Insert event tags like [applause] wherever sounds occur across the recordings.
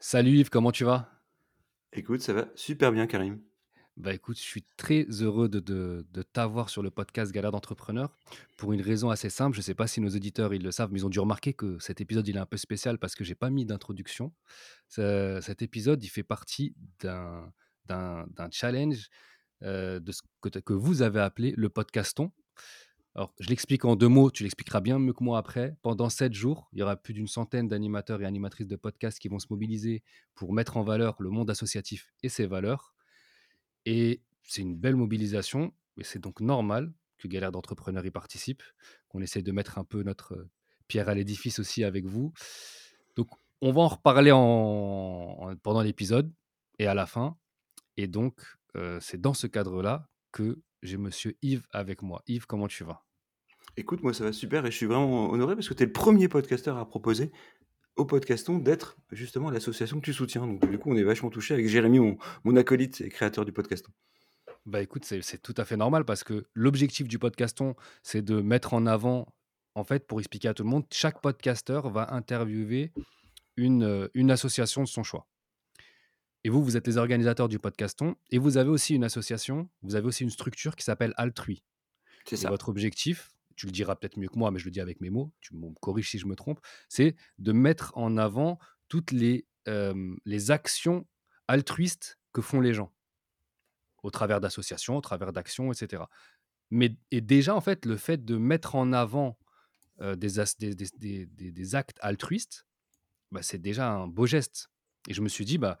Salut Yves, comment tu vas? Écoute, ça va super bien, Karim. Bah écoute, je suis très heureux de, de- de t'avoir sur le podcast Galère d'entrepreneur pour une raison assez simple. Je ne sais pas si nos auditeurs ils le savent, mais ils ont dû remarquer que cet épisode il est un peu spécial parce que j'ai pas mis d'introduction. Ce- Cet épisode il fait partie d'un d'un d'un challenge euh, de ce que, que vous avez appelé le podcaston. Alors, je l'explique en deux mots, tu l'expliqueras bien mieux que moi après. Pendant sept jours, il y aura plus d'une centaine d'animateurs et animatrices de podcasts qui vont se mobiliser pour mettre en valeur le monde associatif et ses valeurs. Et c'est une belle mobilisation, et c'est donc normal que Galère d'entrepreneurs y participe, qu'on essaie de mettre un peu notre euh, pierre à l'édifice aussi avec vous. Donc, on va en reparler en, en- pendant l'épisode et à la fin. Et donc, euh, c'est dans ce cadre-là que j'ai Monsieur Yves avec moi. Yves, comment tu vas? Écoute, moi ça va super et je suis vraiment honoré parce que tu es le premier podcasteur à proposer au podcaston d'être justement l'association que tu soutiens. Donc du coup, on est vachement touché avec Jérémy, mon, mon acolyte et créateur du podcaston. Bah écoute, c'est tout à fait normal parce que l'objectif du podcaston, c'est de mettre en avant, en fait, pour expliquer à tout le monde, chaque podcasteur va interviewer une, euh, une association de son choix. Et vous, vous êtes les organisateurs du podcaston et vous avez aussi une association, vous avez aussi une structure qui s'appelle Altrui. C'est ça. votre objectif, tu le diras peut-être mieux que moi, mais je le dis avec mes mots, tu me corriges si je me trompe, c'est de mettre en avant toutes les, les actions altruistes que font les gens au travers d'associations, au travers d'actions, etc. Mais et déjà, en fait, le fait de mettre en avant des, des, actes altruistes, bah, c'est déjà un beau geste. Et je me suis dit, bah,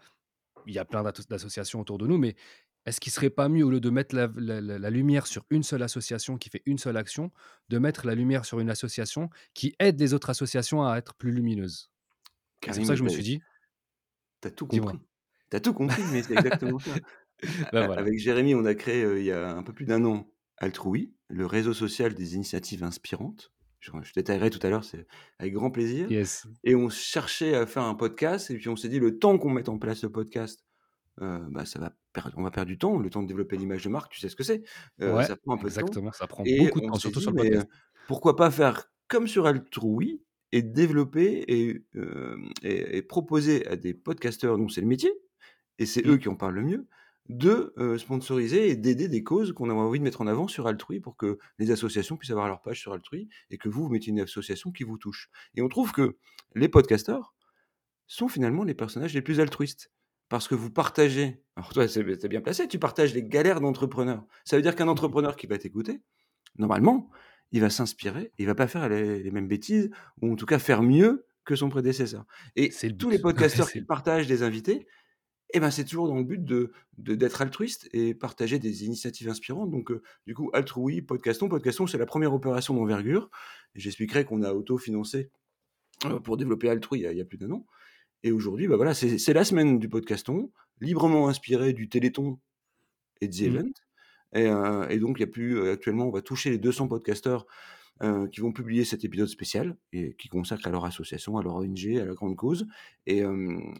il y a plein d'asso- d'associations autour de nous, mais est-ce qu'il serait pas mieux, au lieu de mettre la, la- la- la lumière sur une seule association qui fait une seule action, de mettre la lumière sur une association qui aide les autres associations à être plus lumineuses? C'est pour ça que je me suis dit, t'as tout compris. T'as tout compris, mais c'est exactement ça. [laughs] Ben voilà. Avec Jérémy, on a créé euh, il y a un peu plus d'un an Altrui, le réseau social des initiatives inspirantes. Je, je détaillerai tout à l'heure, c'est avec grand plaisir. Yes. Et on cherchait à faire un podcast, et puis on s'est dit, le temps qu'on mette en place le podcast, euh, bah, ça va perdre, on va perdre du temps, le temps de développer l'image de marque, tu sais ce que c'est, euh, Ouais, ça prend un peu de temps. exactement. Ça prend Et beaucoup de temps, surtout sur le podcast. pourquoi pas faire comme sur Altrui et développer et, euh, et, et proposer à des podcasteurs dont c'est le métier, et c'est Mm. eux qui en parlent le mieux, de sponsoriser et d'aider des causes qu'on a envie de mettre en avant sur Altrui pour que les associations puissent avoir leur page sur Altrui et que vous, vous mettiez une association qui vous touche. Et on trouve que les podcasteurs sont finalement les personnages les plus altruistes. Parce que vous partagez, alors toi c'est bien placé, tu partages les galères d'entrepreneurs. Ça veut dire qu'un entrepreneur qui va t'écouter, normalement, il va s'inspirer, il va pas faire les, les mêmes bêtises, ou en tout cas faire mieux que son prédécesseur. Et C'est le tous les [laughs] podcasteurs qui partagent des invités, eh ben, c'est toujours dans le but de d'être altruiste et partager des initiatives inspirantes. Donc, heu, du coup, Altrui, Podcaston. Podcaston, c'est la première opération d'envergure. J'expliquerai qu'on a autofinancé, heu, pour développer Altrui il y a il y a plus d'un an. Et aujourd'hui, bah, voilà, c'est la semaine du Podcaston, librement inspiré du Téléthon et de The Mm. Event. Et heu et donc il y a plus, heu, actuellement, on va toucher les 200 podcasteurs, heu, qui vont publier cet épisode spécial et qui consacrent à leur association, à leur ONG, à la grande cause. Et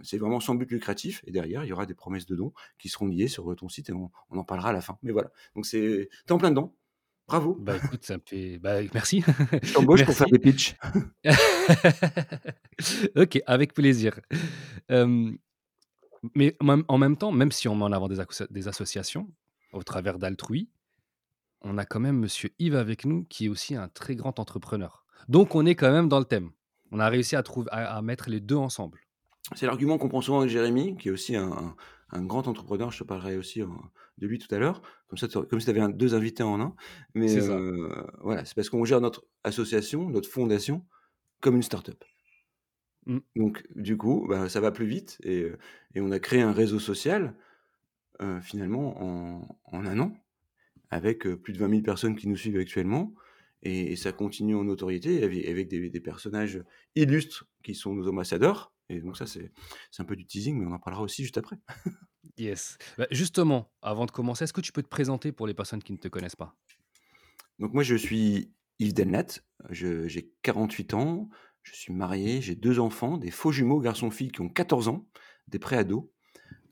c'est vraiment sans but lucratif. Et derrière, il y aura des promesses de dons qui seront liées sur ton site et on, on en parlera à la fin. Mais voilà. Donc c'est, t'es en plein dedans. Bravo. Bah écoute, ça me fait. Bah, merci. Je t'embauche pour faire des pitchs. [laughs] ok, avec plaisir. Euh, mais en même- temps, même si on met en avant des, asso- des associations au travers d'Altrui, on a quand même Monsieur Yves avec nous qui est aussi un très grand entrepreneur. Donc on est quand même dans le thème. On a réussi à, trouver, à, à mettre les deux ensemble. C'est l'argument qu'on prend souvent avec Jérémy, qui est aussi un, un- un grand entrepreneur. Je te parlerai aussi de lui tout à l'heure. Comme ça, comme si tu avais deux invités en un. Mais C'est euh, voilà, c'est parce qu'on gère notre association, notre fondation, comme une start-up. Mm. Donc, du coup, bah, ça va plus vite et, euh, et on a créé un réseau social euh, finalement en, en un an avec plus de 20 000 personnes qui nous suivent actuellement et, et ça continue en notoriété avec, avec des, des personnages illustres qui sont nos ambassadeurs. Et donc, ça, c'est c'est un peu du teasing, mais on en parlera aussi juste après. [laughs] Yes. Bah, justement, avant de commencer, est-ce que tu peux te présenter pour les personnes qui ne te connaissent pas? Donc, moi, je suis Yves Delnat, j'ai 48 ans, je suis marié, j'ai deux enfants, des faux jumeaux garçons-filles qui ont 14 ans, des pré-ados.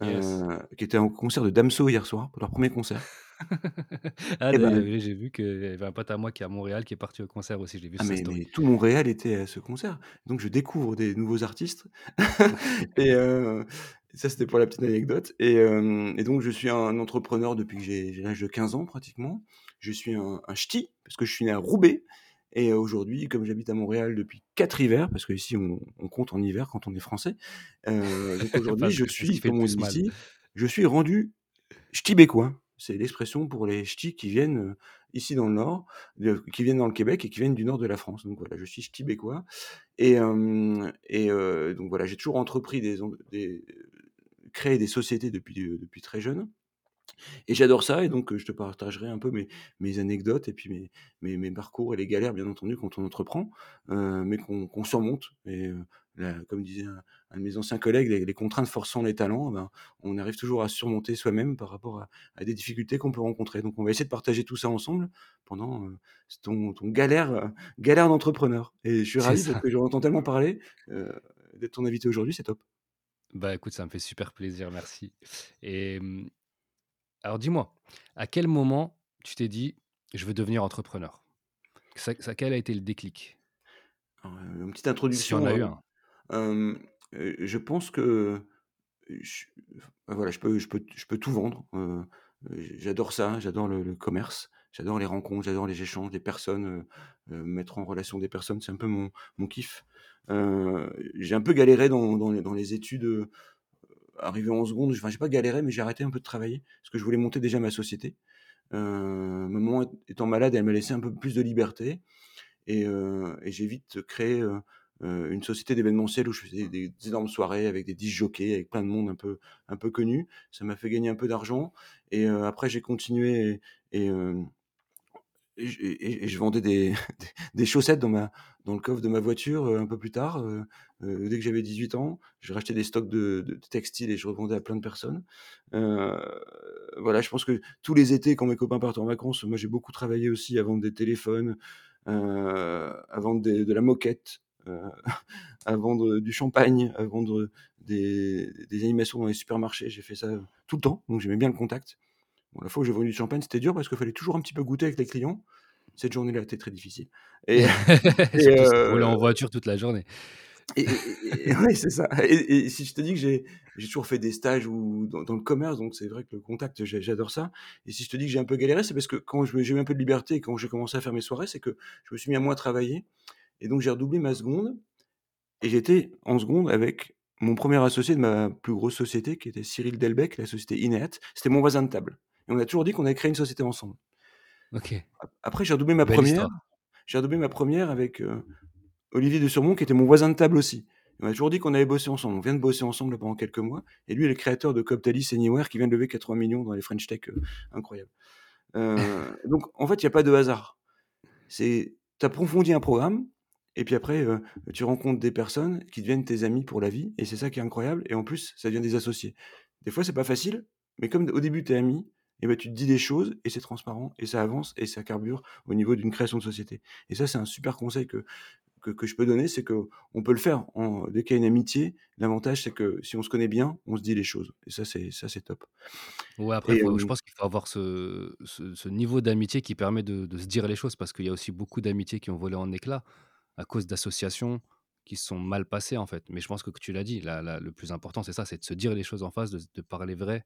Yes. euh, qui étaient au concert de Damso hier soir, pour leur premier concert. [laughs] Ah ben j'ai vu qu'il y avait un pote à moi qui est à Montréal qui est parti au concert aussi, j'ai vu ah mais tout Montréal était à ce concert. Donc je découvre des nouveaux artistes [laughs] et heu, ça c'était pour la petite anecdote. Et hem et donc je suis un entrepreneur depuis que j'ai l'âge de 15 ans pratiquement. Je suis un un ch'ti parce que je suis né à Roubaix. Et aujourd'hui, comme j'habite à Montréal depuis 4 hivers, parce qu'ici on on compte en hiver quand on est français, heu, donc [laughs] aujourd'hui je suis, comme on dit ici, je suis rendu Ch'tibécois, c'est l'expression pour les ch'tis qui viennent, heu, ici dans le nord, qui viennent dans le Québec et qui viennent du nord de la France. Donc voilà, je suis ch'tibécois. Et et donc voilà, j'ai toujours entrepris des en des créé des sociétés depuis, heu, depuis très jeune et j'adore ça et donc heu, je te partagerai un peu mes mes anecdotes et puis mes mes mes parcours et les galères bien entendu quand on entreprend, heu, mais qu'on qu'on surmonte et comme disait un un de mes anciens collègues: «Les les contraintes forçant les talents», ben, on arrive toujours à surmonter soi-même par rapport à à des difficultés qu'on peut rencontrer. Donc on va essayer de partager tout ça ensemble pendant, ton ton galère, galère d'entrepreneur et je suis ravi parce que j'en entends tellement parler, d'être ton invité aujourd'hui, c'est top. Bah, écoute, ça me fait super plaisir, merci et alors dis-moi, à quel moment tu t'es dit: «Je veux devenir entrepreneur»? Ça ça quel a été le déclic? Heu, une petite S'il y en introduction, a eu un? heu, je pense que je voilà, je peux je peux je peux tout vendre, j'adore ça, j'adore le le commerce, j'adore les rencontres, j'adore les échanges, les personnes, heu, mettre en relation des personnes, c'est un peu mon mon kiff. Heu, j'ai un peu galéré dans dans les dans les études, heu, arrivé en seconde, enfin j'ai pas galéré, mais j'ai arrêté un peu de travailler parce que je voulais monter déjà ma société. Ma maman étant malade, elle m'a laissé un peu plus de liberté et heu et j'ai vite créé, heu heu, une société d'événementiel où je faisais des énormes soirées avec des disc jockeys, avec plein de monde un peu un peu connu. Ça m'a fait gagner un peu d'argent et après j'ai continué et et et je vendais [laughs] des des chaussettes dans ma dans le coffre de ma voiture, heu, un peu plus tard, heu heu, dès que j'avais 18 ans. Je rachetais des stocks de textiles et je revendais à plein de personnes. Voilà, je pense que tous les étés quand mes copains partent en vacances, moi j'ai beaucoup travaillé aussi à vendre des téléphones, à vendre de la moquette, [laughs] à vendre du champagne, à vendre des animations dans les supermarchés. J'ai fait ça, tout le temps, donc j'aimais bien le contact. Bon, la fois où j'ai vendu du champagne, c'était dur parce qu'il fallait toujours un petit peu goûter avec les clients. Cette journée-là était très difficile et [laughs] et roulais heu en voiture toute la journée. et et et ouais, c'est ça et si je te dis que j'ai toujours fait des stages ou dans dans le commerce, donc c'est vrai que le contact, j'adore ça et si je te dis que j'ai un peu galéré, c'est parce que quand j'ai eu un peu de liberté et quand j'ai commencé à faire mes soirées, c'est que je me suis mis à moins travailler et donc j'ai redoublé ma seconde et j'étais en seconde avec mon premier associé de ma plus grosse société qui était Cyril Delbecq, la société Ineat. C'était mon voisin de table et on a toujours dit qu'on allait créer une société ensemble. OK, après j'ai redoublé ma belle première. j'ai redoublé ma première avec, heu, Olivier de Surmont qui était mon voisin de table aussi. On a toujours dit qu'on allait bosser ensemble. On vient de bosser ensemble pendant quelques mois et lui est le créateur de Coptalis Anywhere qui vient de lever 80 millions dans les French Tech, heu, incroyable. Heu, donc en fait, il y a pas de hasard. C'est tu approfondis un programme et puis après, tu rencontres des personnes qui deviennent tes amis pour la vie et c'est ça qui est incroyable et en plus, ça devient des associés. Des fois, c'est pas facile, mais comme au début tu es amis et bah, tu te dis des choses et c'est transparent et ça avance et ça carbure au niveau d'une création de société et ça, c'est un super conseil que que que je peux donner, c'est qu'on peut le faire en dès qu'il y a une amitié, l'avantage, c'est que si on se connaît bien, on se dit les choses et ça, c'est ça, c'est top Ouais, après je pense qu'il faut avoir ce ce ce niveau d'amitié qui permet de de se dire les choses parce qu'il y a aussi beaucoup d'amitiés qui ont volé en éclats à cause d'associations qui sont mal passées, en fait. Mais je pense que que tu l'as dit, la la le plus important, c'est ça, c'est de se dire les choses en face, de de parler vrai.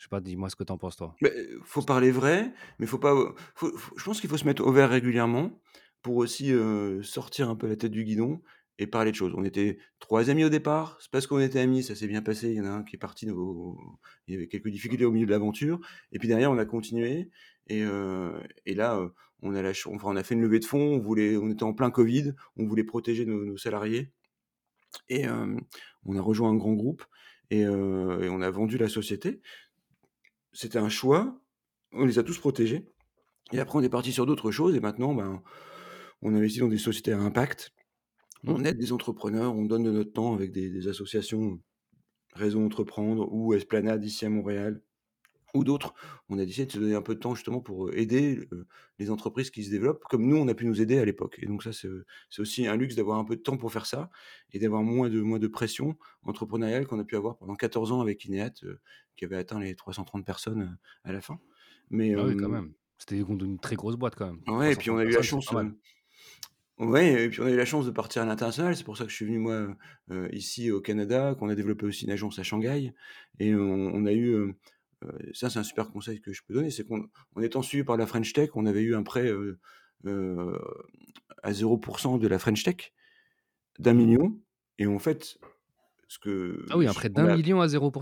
Je sais pas, dis-moi ce que tu en penses toi? Beh, faut parler vrai, mais faut pas, je pense qu'il faut se mettre au vert régulièrement pour aussi, sortir un peu la tête du guidon et parler de choses. On était 3 amis au départ, c'est parce qu'on était amis, ça s'est bien passé. Il y en a un qui est parti il y avait quelques difficultés au milieu de l'aventure et puis derrière on a continué et là, on a fait une levée de fonds, on était en plein covid, on voulait protéger nos salariés et on a rejoint un grand groupe et on a vendu la société. C'était un choix, on les a tous protégés et après on est parti sur d'autres choses et maintenant, ben, on investit dans des sociétés à impact. Mmh? On aide des entrepreneurs, on donne de notre temps avec des des associations, Réseau Entreprendre ou Esplanade ici à Montréal ou d'autres. On a décidé de se donner un peu de temps justement pour, aider, les entreprises qui se développent comme nous on a pu nous aider à l'époque et donc ça c'est, aussi un luxe d'avoir un peu de temps pour faire ça et d'avoir moins de moins de pression entrepreneuriale qu'on a pu avoir pendant 14 ans avec Ineat, qui avait atteint les 330 personnes, à la fin. Mais, Ah oui, quand même. C'était une très grosse boîte quand même. Ouais et puis on a eu la chance, ouais et puis on a eu la chance de partir à l'international. C'est pour ça que je suis venu moi, ici au Canada, qu'on a développé aussi une agence à Shanghai et on on a eu, ça c'est un super conseil que je peux donner, c'est qu'en en étant suivi par la French Tech, on avait eu un prêt, heu heu, à 0% de la French Tech, d'un Mmh. million et en fait, ce que Ah oui, un prêt d'un a million à 0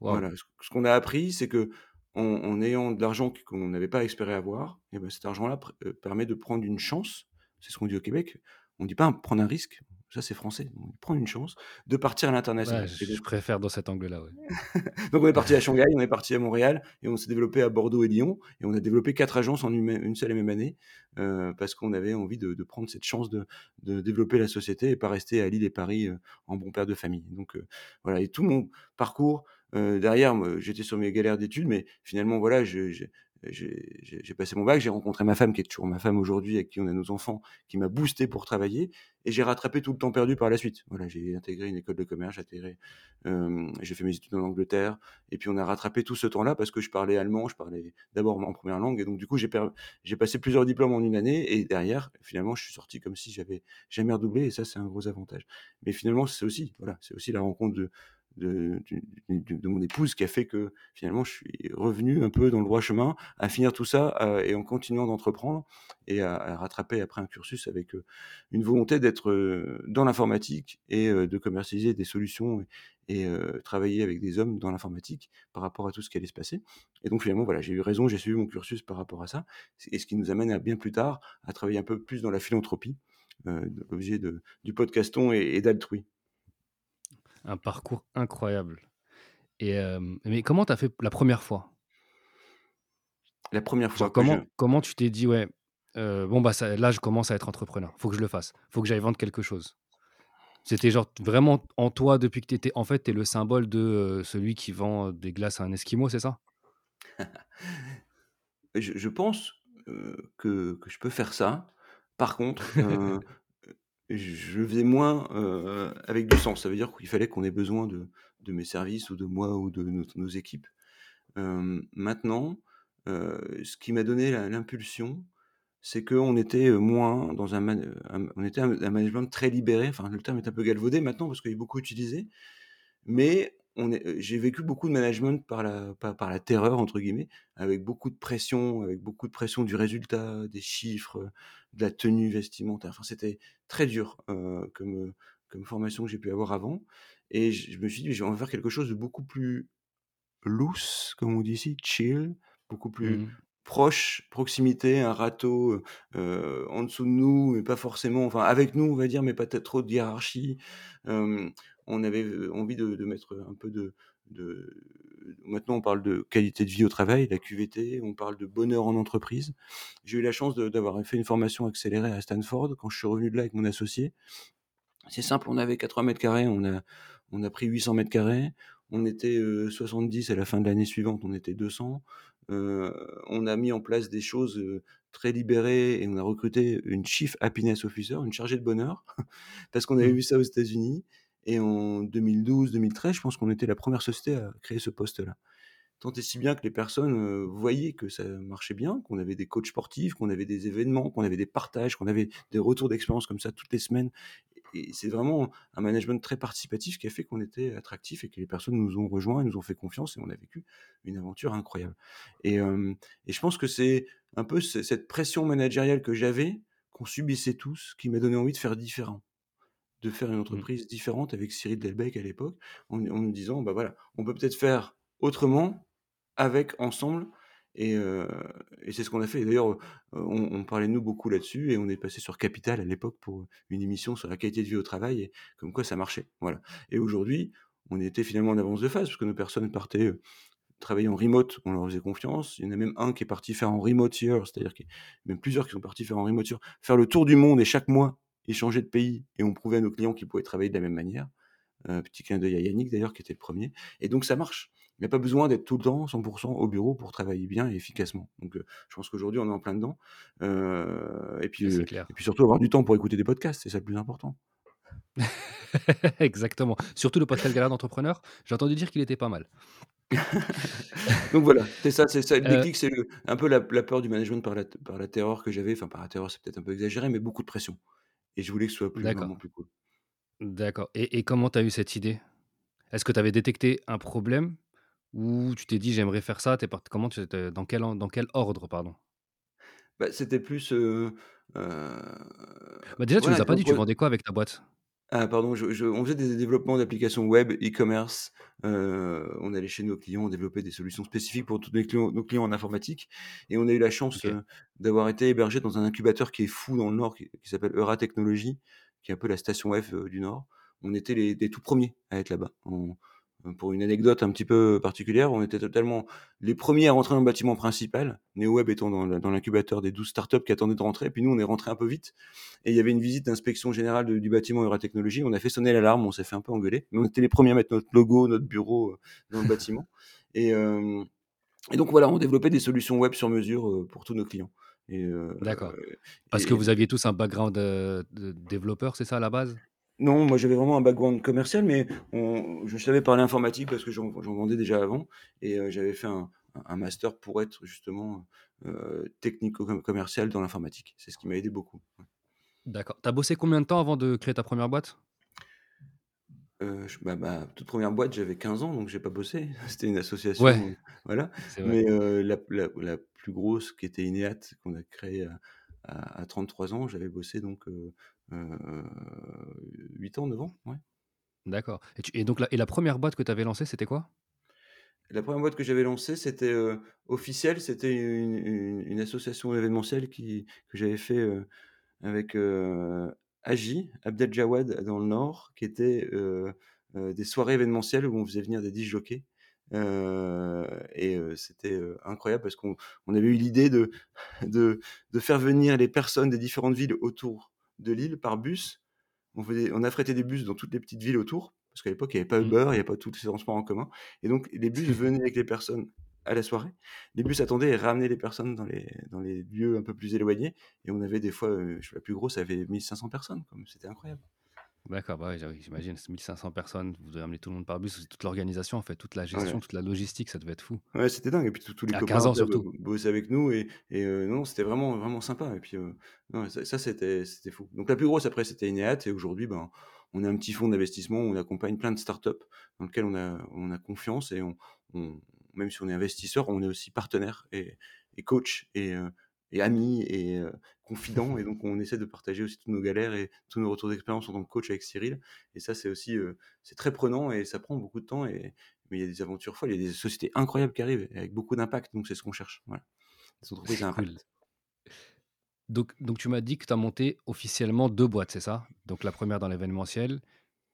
Waouh! voilà, ce qu'on a appris, c'est qu'en en ayant de l'argent qu'on n'avait pas espéré avoir et bah, cet argent-là permet de prendre une chance, c'est ce qu'on dit au Québec. On dit pas prendre un risque, ça c'est français, on dit prendre une chance de partir à l'international je donc préfère dans cet angle-là, ouais. [laughs] donc on est parti à Shanghai, on est parti à Montréal et on s'est développé à Bordeaux et Lyon et on a développé 4 agences en une seule et même année, heu, parce qu'on avait envie de de prendre cette chance de de développer la société et pas rester à Lille et Paris, heu, en bon père de famille. Donc heu, voilà et tout mon parcours, derrière j'étais sur mes galères d'études, mais finalement voilà, je j'ai j'ai passé mon bac, j'ai rencontré ma femme qui est toujours ma femme aujourd'hui, avec qui on a nos enfants, qui m'a boosté pour travailler et j'ai rattrapé tout le temps perdu par la suite. Voilà, j'ai intégré une école de commerce, j'ai j'ai fait mes études en Angleterre et puis on a rattrapé tout ce temps-là parce que je parlais allemand, je parlais d'abord en première langue et donc du coup j'ai passé plusieurs diplômes en une année et derrière, finalement, je suis sorti comme si j'avais jamais redoublé et ça, c'est un gros avantage. Mais finalement, c'est aussi voilà, c'est aussi la rencontre de de mon épouse qui a fait que finalement je suis revenu un peu dans le droit chemin, à finir tout ça, heu et en continuant d'entreprendre et à rattraper après un cursus avec, heu, une volonté d'être, heu, dans l'informatique et de commercialiser des solutions et travailler avec des hommes dans l'informatique par rapport à tout ce qui allait se passer et donc finalement, voilà, j'ai eu raison, j'ai suivi mon cursus par rapport à ça et ce qui nous amène à bien plus tard à travailler un peu plus dans la philanthropie, l'objet du podcaston et et d'Altrui. Un parcours incroyable et hem, mais comment tu as fait la première fois? La première fois Genre que je comment comment tu t'es dit: «Ouais, heu, bon bah ça là je commence à être entrepreneur, faut que je le fasse, faut que j'aille vendre quelque chose»? C'était genre vraiment en toi depuis que tu étais en fait, tu es le symbole de, heu, celui qui vend des glaces à un esquimau, c'est ça? [laughs] Je je pense, que que je peux faire ça. Par contre, [laughs] je faisais moins, heu, avec du sens. Ça veut dire qu'il fallait qu'on ait besoin de de mes services ou de moi ou de nos équipes. Hem, maintenant, heu, ce qui m'a donné l'impulsion, c'est qu'on était, moins dans un on était un management très libéré, enfin le terme est un peu galvaudé maintenant parce qu'il est beaucoup utilisé, mais j'ai vécu beaucoup de management par la par par la «terreur» entre guillemets, avec beaucoup de pression, avec beaucoup de pression du résultat, des chiffres, de la tenue vestimentaire. Enfin, c'était très dur, comme, formation que j'ai pu avoir avant et je je me suis dit: «Je vais en faire quelque chose de beaucoup plus loose», comme on dit ici, chill, beaucoup plus Mmh proche, proximité, un râteau, en dessous de nous, mais pas forcément enfin avec nous, on va dire, mais pas peut-être trop de hiérarchie. On avait, envie de de mettre, un peu de de maintenant on parle de qualité de vie au travail, la QVT, on parle de bonheur en entreprise. J'ai eu la chance d'avoir fait une formation accélérée à Stanford quand je suis revenu de là avec mon associé. C'est simple, on avait 80 carrés, on a on a pris 800 carrés. On était, heu, 70 à la fin de l'année suivante, on était 200. Heu, on a mis en place des choses, très libérées et on a recruté une Chief Happiness Officer, une chargée de bonheur, [laughs] parce qu'on avait mh. vu ça aux États-Unis et en 2012-2013, je pense qu'on était la première société à créer ce poste-là. Tant et si bien que les personnes, heu, voyaient que ça marchait bien, qu'on avait des coachs sportifs, qu'on avait des événements, qu'on avait des partages, qu'on avait des retours d'expérience comme ça toutes les semaines et c'est vraiment un management très participatif qui a fait qu'on était attractif et que les personnes nous ont rejoints, nous ont fait confiance et on a vécu une aventure incroyable et et je pense que c'est un peu ce cette pression managériale que j'avais, qu'on subissait tous, qui m'a donné envie de faire différent. De faire une Mmh. entreprise différente avec Cyril Delbecq à l'époque, en en nous disant: «Bah, voilà, on peut peut-être faire autrement, avec, ensemble» et heu et c'est ce qu'on a fait. D'ailleurs, heu, on on parlait nous beaucoup là-dessus et on est passé sur Capital à l'époque pour, une émission sur la qualité de vie au travail et comme quoi ça marchait, voilà. Et aujourd'hui, on était finalement en avance de phase parce que nos personnes partaient, heu, travailler en remote, on leur faisait confiance. Il y en a même un qui est parti faire en remote year, c'est-à-dire qu'il y a même plusieurs qui sont partis faire en remote year, faire le tour du monde et chaque mois, ils changeaient de pays et on prouvait à nos clients qu'ils pouvaient travailler de la même manière. Heu, petit clin d'œil à Yannick d'ailleurs qui était le premier et donc ça marche. Il n'y a pas besoin d'être tout le temps 100 au bureau pour travailler bien et efficacement. Donc heu, je pense qu'aujourd'hui on est en plein dedans, heu et puis, et puis surtout avoir du temps pour écouter des podcasts, c'est ça le plus important. [laughs] Exactement. Surtout le podcast Galère d'entrepreneur, j'ai entendu dire qu'il était pas mal. [laughs] Donc voilà, c'est ça c'est ça le déclic, c'est un peu la la peur du management par la par la terreur que j'avais, enfin par la terreur, c'est peut-être un peu exagéré, mais beaucoup de pression et je voulais que ce soit plus vraiment plus cool. D'accord et et comment tu as eu cette idée? Est-ce que tu avais détecté un problème ou tu t'es dit: «J'aimerais faire ça», tu es part comment tu dans quel dans quel ordre, pardon? Bah, c'était plus, heu, Bah, déjà, tu voilà, nous as pas dit, tu vendais quoi avec ta boîte? Ah pardon, je je on faisait des développements d'applications web, e-commerce, heu, on allait chez nos clients, on développait des solutions spécifiques pour tous les clients nos clients en informatique et on a eu la chance, OK. heu, d'avoir été hébergés dans un incubateur qui est fou dans le Nord, qui qui s'appelle Euratechnologies, qui est un peu la station F, heu, du Nord. On était les les tout premiers à être là-bas. On pour une anecdote un petit peu particulière, on était totalement les premiers à rentrer dans le bâtiment principal, NeoWeb étant dans l'incubateur des 12 startups qui attendaient de rentrer, puis nous, on est rentrés un peu vite et il y avait une visite d'inspection générale de du bâtiment Euratechnologies. On a fait sonner l'alarme, on s'est fait un peu engueuler, mais on était les premiers à mettre notre logo, notre bureau, heu, dans le [laughs] bâtiment et hem et donc voilà, on développait des solutions web sur mesure, pour tous nos clients D'accord. Parce que vous aviez tous un background, heu, de développeur, c'est ça, à la base? Non, moi j'avais vraiment un background commercial, mais on je savais parler informatique parce que j'en vendais déjà avant et heu, j'avais fait un un master pour être justement, heu, technico-commercial dans l'informatique. C'est ce qui m'a aidé beaucoup, ouais. D'accord. Tu as bossé combien de temps avant de créer ta première boîte? Heu, j bah, ma toute 1re boîte, j'avais 15 ans, donc j'ai pas bossé. [laughs] C'était une Ouais, association, heu, voilà, mais la p la la plus grosse qui était Ineat, qu'on a créée à à à 33 ans, j'avais bossé donc heu, 8 ans, 9 ans, ouais. D'accord et tu et donc la et la 1re boîte que tu avais lancée, c'était quoi? La 1re boîte que j'avais lancée, c'était, heu, Officiel, c'était une une une association événementielle qui que j'avais fait, heu, avec, Agi, Abdel-Jawad dans le Nord, qui était, des soirées événementielles où on faisait venir des disc jockeys, heu et c'était, incroyable parce qu'on on avait eu l'idée de de de faire venir les personnes des différentes villes autour de l'île par bus. On faisait on affrètait des bus dans toutes les petites villes autour, parce qu'à l'époque, il y avait pas Mmh. Uber, il y avait pas tous ces transports en commun et donc les bus [laughs] venaient avec les personnes à la soirée. Les bus attendaient et ramenaient les personnes dans les dans les lieux un peu plus éloignés et on avait des fois, je la plus grosse avait 1 500 personnes, c'était incroyable. D'accord, bah, j'imagine, c'est 1 500 personnes, vous devez ramener tout le monde par bus, c'est toute l'organisation, en fait, toute la gestion, Ouais. toute la logistique, ça devait être fou. Ouais, c'était dingue et puis tous tous les À copains 15 ans bo surtout. bo bossaient avec nous et et heu, non, c'était vraiment, vraiment sympa et puis, non, ça ça c'était c'était fou. Donc la plus grosse après, c'était Ineat et aujourd'hui, ben, on est un petit fonds d'investissement où on accompagne plein de start-up dans lequel on a on a confiance et on on même si on est investisseur, on est aussi partenaire et et coach et heu et ami et confident et donc on essaie de partager aussi toutes nos galères et tous nos retours d'expérience en tant que coach avec Cyril et ça, c'est aussi, heu, c'est très prenant et ça prend beaucoup de temps et mais il y a des aventures folles, il y a des sociétés incroyables qui arrivent avec beaucoup d'impact, donc c'est ce qu'on cherche, voilà. Des entreprises cool. Donc donc tu m'as dit que tu as monté officiellement 2 boîtes, c'est ça? Donc la 1re dans l'événementiel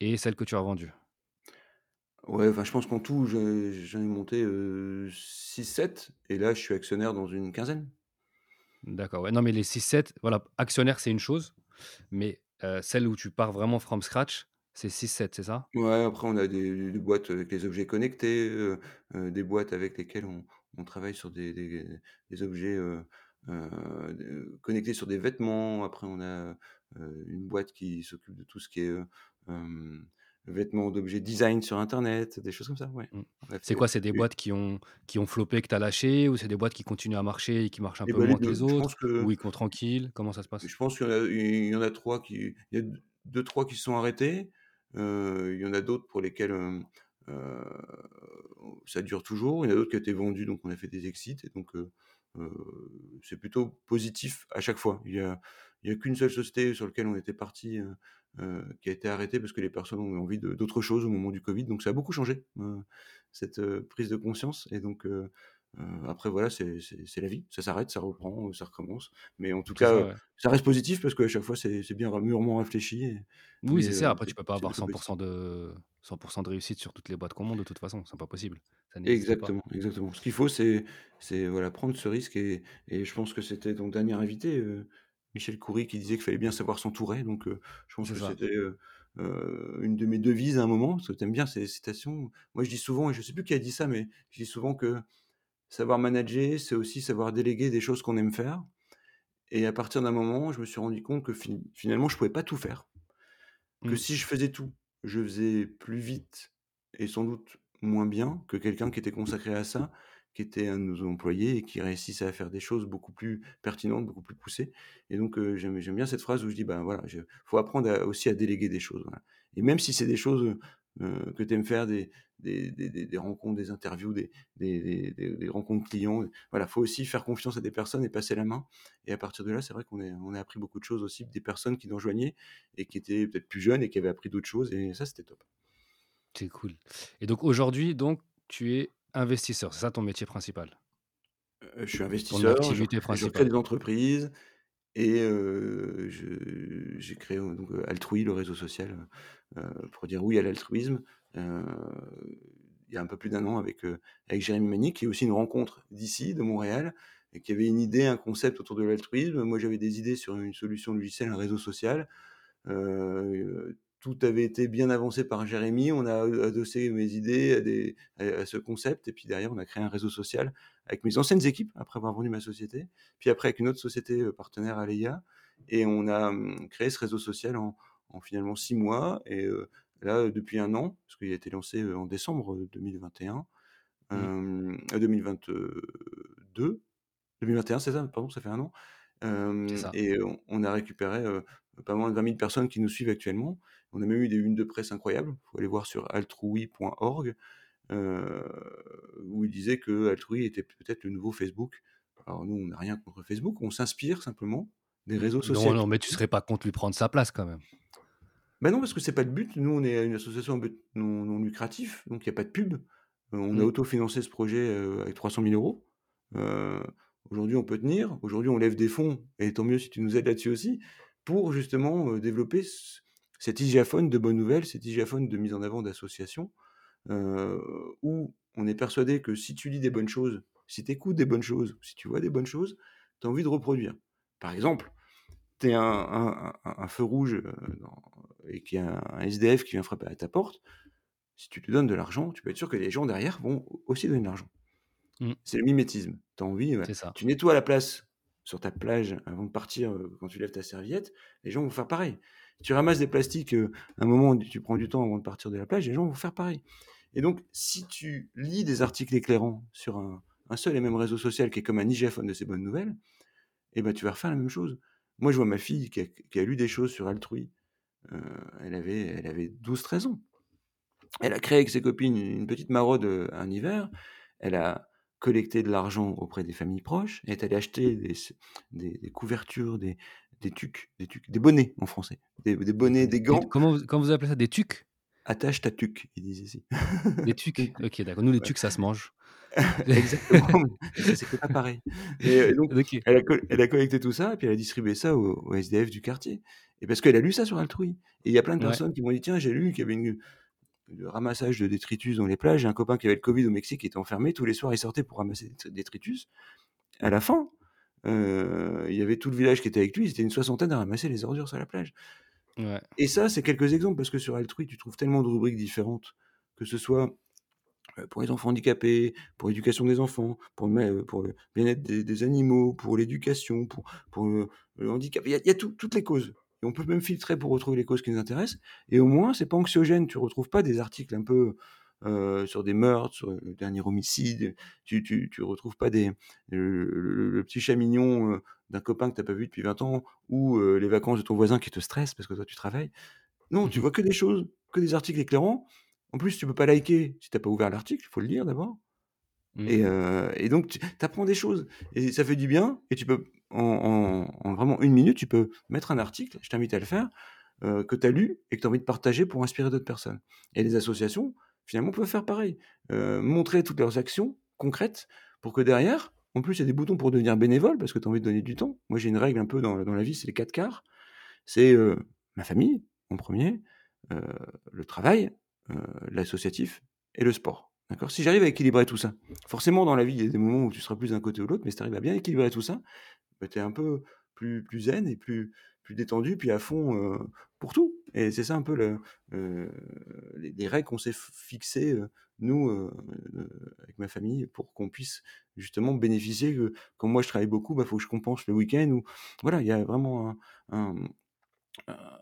et celle que tu as vendue? Ouais, enfin, je pense qu'en tout, je j'en ai monté, heu, 6-7 et là, je suis actionnaire dans une quinzaine. D'accord, ouais, non, mais les 6-7, voilà, actionnaire, c'est une chose, mais celle où tu pars vraiment from scratch, c'est 6-7, c'est ça? Ouais, après on a des boîtes avec les objets connectés, des boîtes avec lesquelles on travaille sur des objets, connectés sur des vêtements. Après on a, une boîte qui s'occupe de tout ce qui est, vêtements d'objets design sur internet, des choses comme ça, ouais. Bref, C'est quoi? C'est des boîtes qui ont qui ont floppé, que tu as lâchées ou c'est des boîtes qui continuent à marcher et qui marchent un Et peu bah, les moins que 2. les autres? que Ou ils courent tranquilles? Comment ça se passe? je pense qu'il y en a il y en a 3 qui il y a d 2-3 qui se sont arrêtés. Heu, il y en a d'autres pour lesquels, hem, heu, ça dure toujours. Il y en a d'autres qui ont été vendus, donc on a fait des exits et donc c'est plutôt positif à chaque fois. Il y a il y a qu'une seule société sur lequel on était partis, heu, qui a été arrêtée parce que les personnes ont envie d'autre chose au moment du covid, donc ça a beaucoup changé, heu, cette, heu, prise de conscience et donc après voilà, c'est la vie. Ça s'arrête, ça reprend, ça recommence, mais en tout cas, ça, heu, ouais. ça reste positif parce qu'à chaque fois, c'est bien mûrement réfléchi et Oui, c'est ça, après tu peux pas avoir plutôt 100 % positif. de 100 % de réussite sur toutes les boîtes qu'on monte de toute façon, c'est pas possible, ça n'existe pas. Exactement, exactement. Ce qu'il faut, c'est voilà, prendre ce risque et et je pense que c'était ton dernier invité, Michel Coury, qui disait qu'il fallait bien savoir s'entourer, donc heu, je pense que c'était, heu heu, une de mes devises à un moment, parce que tu aimes bien ces citations. Moi, je dis souvent et je sais plus qui a dit ça, mais je dis souvent que savoir manager, c'est aussi savoir déléguer des choses qu'on aime faire et à partir d'un moment, je me suis rendu compte que fi finalement, je pouvais pas tout faire. Que Mmh. si je faisais tout, je faisais plus vite et sans doute moins bien que quelqu'un qui était consacré à ça, qui était un de nos employés et qui réussissait à faire des choses beaucoup plus pertinentes, beaucoup plus poussées. Et donc j'aime bien cette phrase où je dis: «Ben, voilà, je faut apprendre aussi à déléguer des choses», et même si c'est des choses, que tu aimes faire, des des des rencontres, des interviews, des des rencontres clients, voilà, faut aussi faire confiance à des personnes et passer la main. Et à partir de là, c'est vrai qu'on on a appris beaucoup de choses aussi, des personnes qui nous rejoignaient et qui étaient peut-être plus jeunes et qui avaient appris d'autres choses et ça, c'était top. C'est cool. Et donc aujourd'hui, donc tu es investisseur, c'est ça ton métier principal? Heu, je suis Ton investisseur, je activité je crée principale? des entreprises et heu, je j'ai créé, heu, donc heu, Altrui, le réseau social, heu heu, pour dire oui à l'altruisme. Heu, il y a un peu plus d'1 an avec, heu, avec Jérémy Manique, qui est aussi une rencontre d'ici, de Montréal et qui avait une idée, un concept autour de l'altruisme. Moi, j'avais des idées sur une solution logicielle, un réseau social. Heu, tout avait été bien avancé par Jérémy. On a, adossé mes idées à des à à ce concept et puis derrière, on a créé un réseau social avec mes anciennes équipes, après avoir vendu ma société. Puis après avec une autre société, partenaire, Aleya et on a, mmh, créé ce réseau social en en finalement 6 mois et là, depuis 1 an, parce qu'il a été lancé, en décembre, heu, 2021, Mmh. hem, heu, 2022, 2021, c'est ça? Pardon, ça fait 1 an. Et on on a récupéré, pas moins de 20 000 personnes qui nous suivent actuellement. On a même eu des unes de presse incroyables. Il faut aller voir sur altrui.org, heu, où il disait qu'Altrui était peut-être le nouveau Facebook. Alors nous, on n'a rien contre Facebook, on s'inspire simplement des Mmh, réseaux non, sociaux non, qui mais tu serais pas contre lui prendre sa place quand même? Bah non, parce que c'est pas le but. Nous, on est une association non non lucratif, donc il y a pas de pub. Heu, on a Mmh. autofinancé ce projet, heu, avec 300 000 €. Heu, aujourd'hui, on peut tenir. Aujourd'hui, on lève des fonds et tant mieux si tu nous aides là-dessus aussi, pour justement, développer ce cet hygiaphone de bonnes nouvelles, cet hygiaphone de mise en avant d'associations, heu, où on est persuadé que si tu lis des bonnes choses, si tu écoutes des bonnes choses, si tu vois des bonnes choses, tu as envie de reproduire. Par exemple, tu es un un un un feu rouge, dans et qu'il y a un SDF qui vient frapper à ta porte, si tu lui donnes de l'argent, tu peux être sûr que les gens derrière vont aussi donner de l'argent. Mmh. C'est le mimétisme. Tu as envie, ça. tu nettoies la place sur ta plage avant de partir, heu, quand tu lèves ta serviette, les gens vont faire pareil. Tu ramasses des plastiques, heu, un moment tu prends du temps avant de partir de la plage, les gens vont faire pareil et donc si tu lis des articles éclairants sur un seul et même réseau social qui est comme un hygiaphone de ces bonnes nouvelles et bah, tu vas refaire la même chose. Moi, je vois ma fille qui a lu des choses sur Altrui, heu, elle avait elle avait 12-13 ans. Elle a créé avec ses copines une petite maraude, heu, un hiver. Elle a collecté de l'argent auprès des familles proches. Elle est allée acheter des des couvertures, des des tucs des tucs, des bonnets en français, des bonnets, des gants. comment vous comment vous appelez ça? Des tucs? «Attache ta tuque», ils disent ici. Des tucs? [laughs] OK, d'accord. Nous, les tucs, ça se mange. [laughs] Exactement, s'écrit pas pareil et heu, donc [laughs] elle a elle a collecté tout ça et puis elle a distribué ça aux aux SDF du quartier et parce qu'elle a lu ça sur Altrui et il y a plein de Ouais. personnes qui m'ont dit: «Tiens, j'ai lu qu'il y avait une le ramassage de détritus dans les plages. J'ai un copain qui avait le covid au Mexique, qui était enfermé. Tous les soirs, il sortait pour ramasser des détritus. À la fin, heu, il y avait tout le village qui était avec lui. Ils étaient une soixantaine à ramasser les ordures sur la plage» Ouais. et ça, c'est quelques exemples parce que sur Altrui, tu trouves tellement de rubriques différentes, que ce soit, heu, pour les enfants handicapés, pour l'éducation des enfants, pour le mé pour le bien-être des des animaux, pour l'éducation, pour pour le le handicap. Il y a il y a tout toutes les causes et on peut même filtrer pour retrouver les causes qui nous intéressent et au moins, c'est pas anxiogène. Tu retrouves pas des articles un peu, heu, sur des meurtres, sur le dernier homicide. Tu tu tu retrouves pas des le le le petit chat mignon, heu, d'un copain que tu as pas vu depuis 20 ans ou heu, les vacances de ton voisin qui te stressent parce que toi, tu travailles. Non, tu vois que des choses, que des articles éclairants. En plus, tu peux pas liker si tu as pas ouvert l'article, il faut le lire d'abord Mmh. et et donc tu apprends des choses et ça fait du bien et tu peux en en en vraiment 1 minute, tu peux mettre un article, je t'invite à le faire, que tu as lu et que tu as envie de partager pour inspirer d'autres personnes et les associations, finalement, peuvent faire pareil. Heu, montrer toutes leurs actions concrètes pour que derrière en plus, il y a des boutons pour devenir bénévole parce que tu as envie de donner du temps. Moi, j'ai une règle un peu dans dans la vie, c'est les 4 quarts. C'est, heu, ma famille en 1er, heu, le travail, l'associatif et le sport. D'accord? Si j'arrive à équilibrer tout ça, forcément, dans la vie, il y a des moments où tu seras plus d'un côté ou de l'autre, mais si tu arrives à bien équilibrer tout ça, bah, tu es un peu plus plus zen et plus plus détendu, puis à fond, pour tout et c'est ça un peu les les règles qu'on s'est fixées, nous, avec ma famille pour qu'on puisse justement bénéficier que comme moi, je travaille beaucoup, bah, il faut que je compense le week-end ou voilà, il y a vraiment un un, un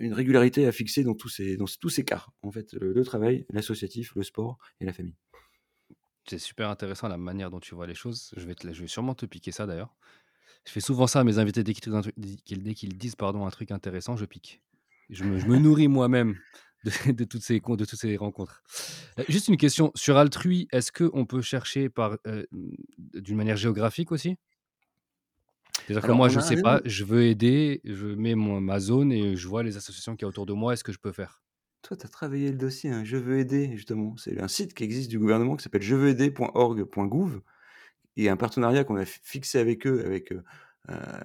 une régularité à fixer dans tous ces, dans tous ces cas. En fait, le, le travail, l'associatif, le sport et la famille. C'est super intéressant la manière dont tu vois les choses. Je vais, te, je vais sûrement te piquer ça d'ailleurs. Je fais souvent ça à mes invités dès qu'ils, disent pardon, un truc intéressant, je pique. Je me, je me nourris moi-même de, [laughs] de, toutes ces, de toutes ces rencontres. Euh, juste une question sur Altrui, est-ce qu'on peut chercher par, euh, d'une manière géographique aussi? C'est-à-dire que moi, je ne sais un pas, je veux aider, je mets mon, ma zone et je vois les associations qu'il y a autour de moi, est-ce que je peux faire Toi, tu as travaillé le dossier, hein, Je veux aider, justement. C'est un site qui existe du gouvernement qui s'appelle jeveuxaider.org.gouv et un partenariat qu'on a fi- fixé avec eux, avec, euh,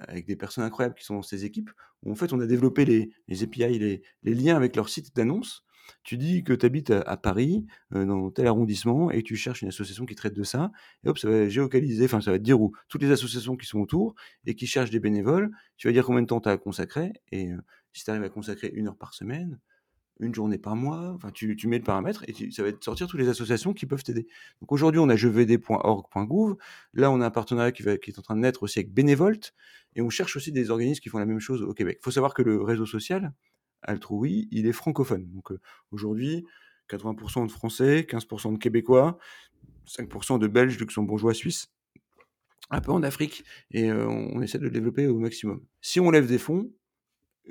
avec des personnes incroyables qui sont dans ces équipes, où en fait on a développé les, les API, les, les liens avec leur site d'annonce. Tu dis que tu habites à, Paris, dans tel arrondissement, et tu cherches une association qui traite de ça, et hop, ça va géocaliser, enfin ça va te dire où toutes les associations qui sont autour et qui cherchent des bénévoles, tu vas dire combien de temps tu as à consacrer, et si tu arrives à consacrer une heure par semaine, une journée par mois, enfin tu, tu mets le paramètre et tu- ça va te sortir toutes les associations qui peuvent t'aider. Donc aujourd'hui on a jeveuxaider.org.gouv, là on a un partenariat qui, va, qui est en train de naître aussi avec Bénévolte, et on cherche aussi des organismes qui font la même chose au Québec. Il faut savoir que le réseau social, Altrui, il est francophone. Donc euh, aujourd'hui, 80% de Français, 15% de Québécois, 5% de Belges, Luxembourgeois, Suisses, un peu en Afrique, et euh, on essaie de le développer au maximum. Si on lève des fonds,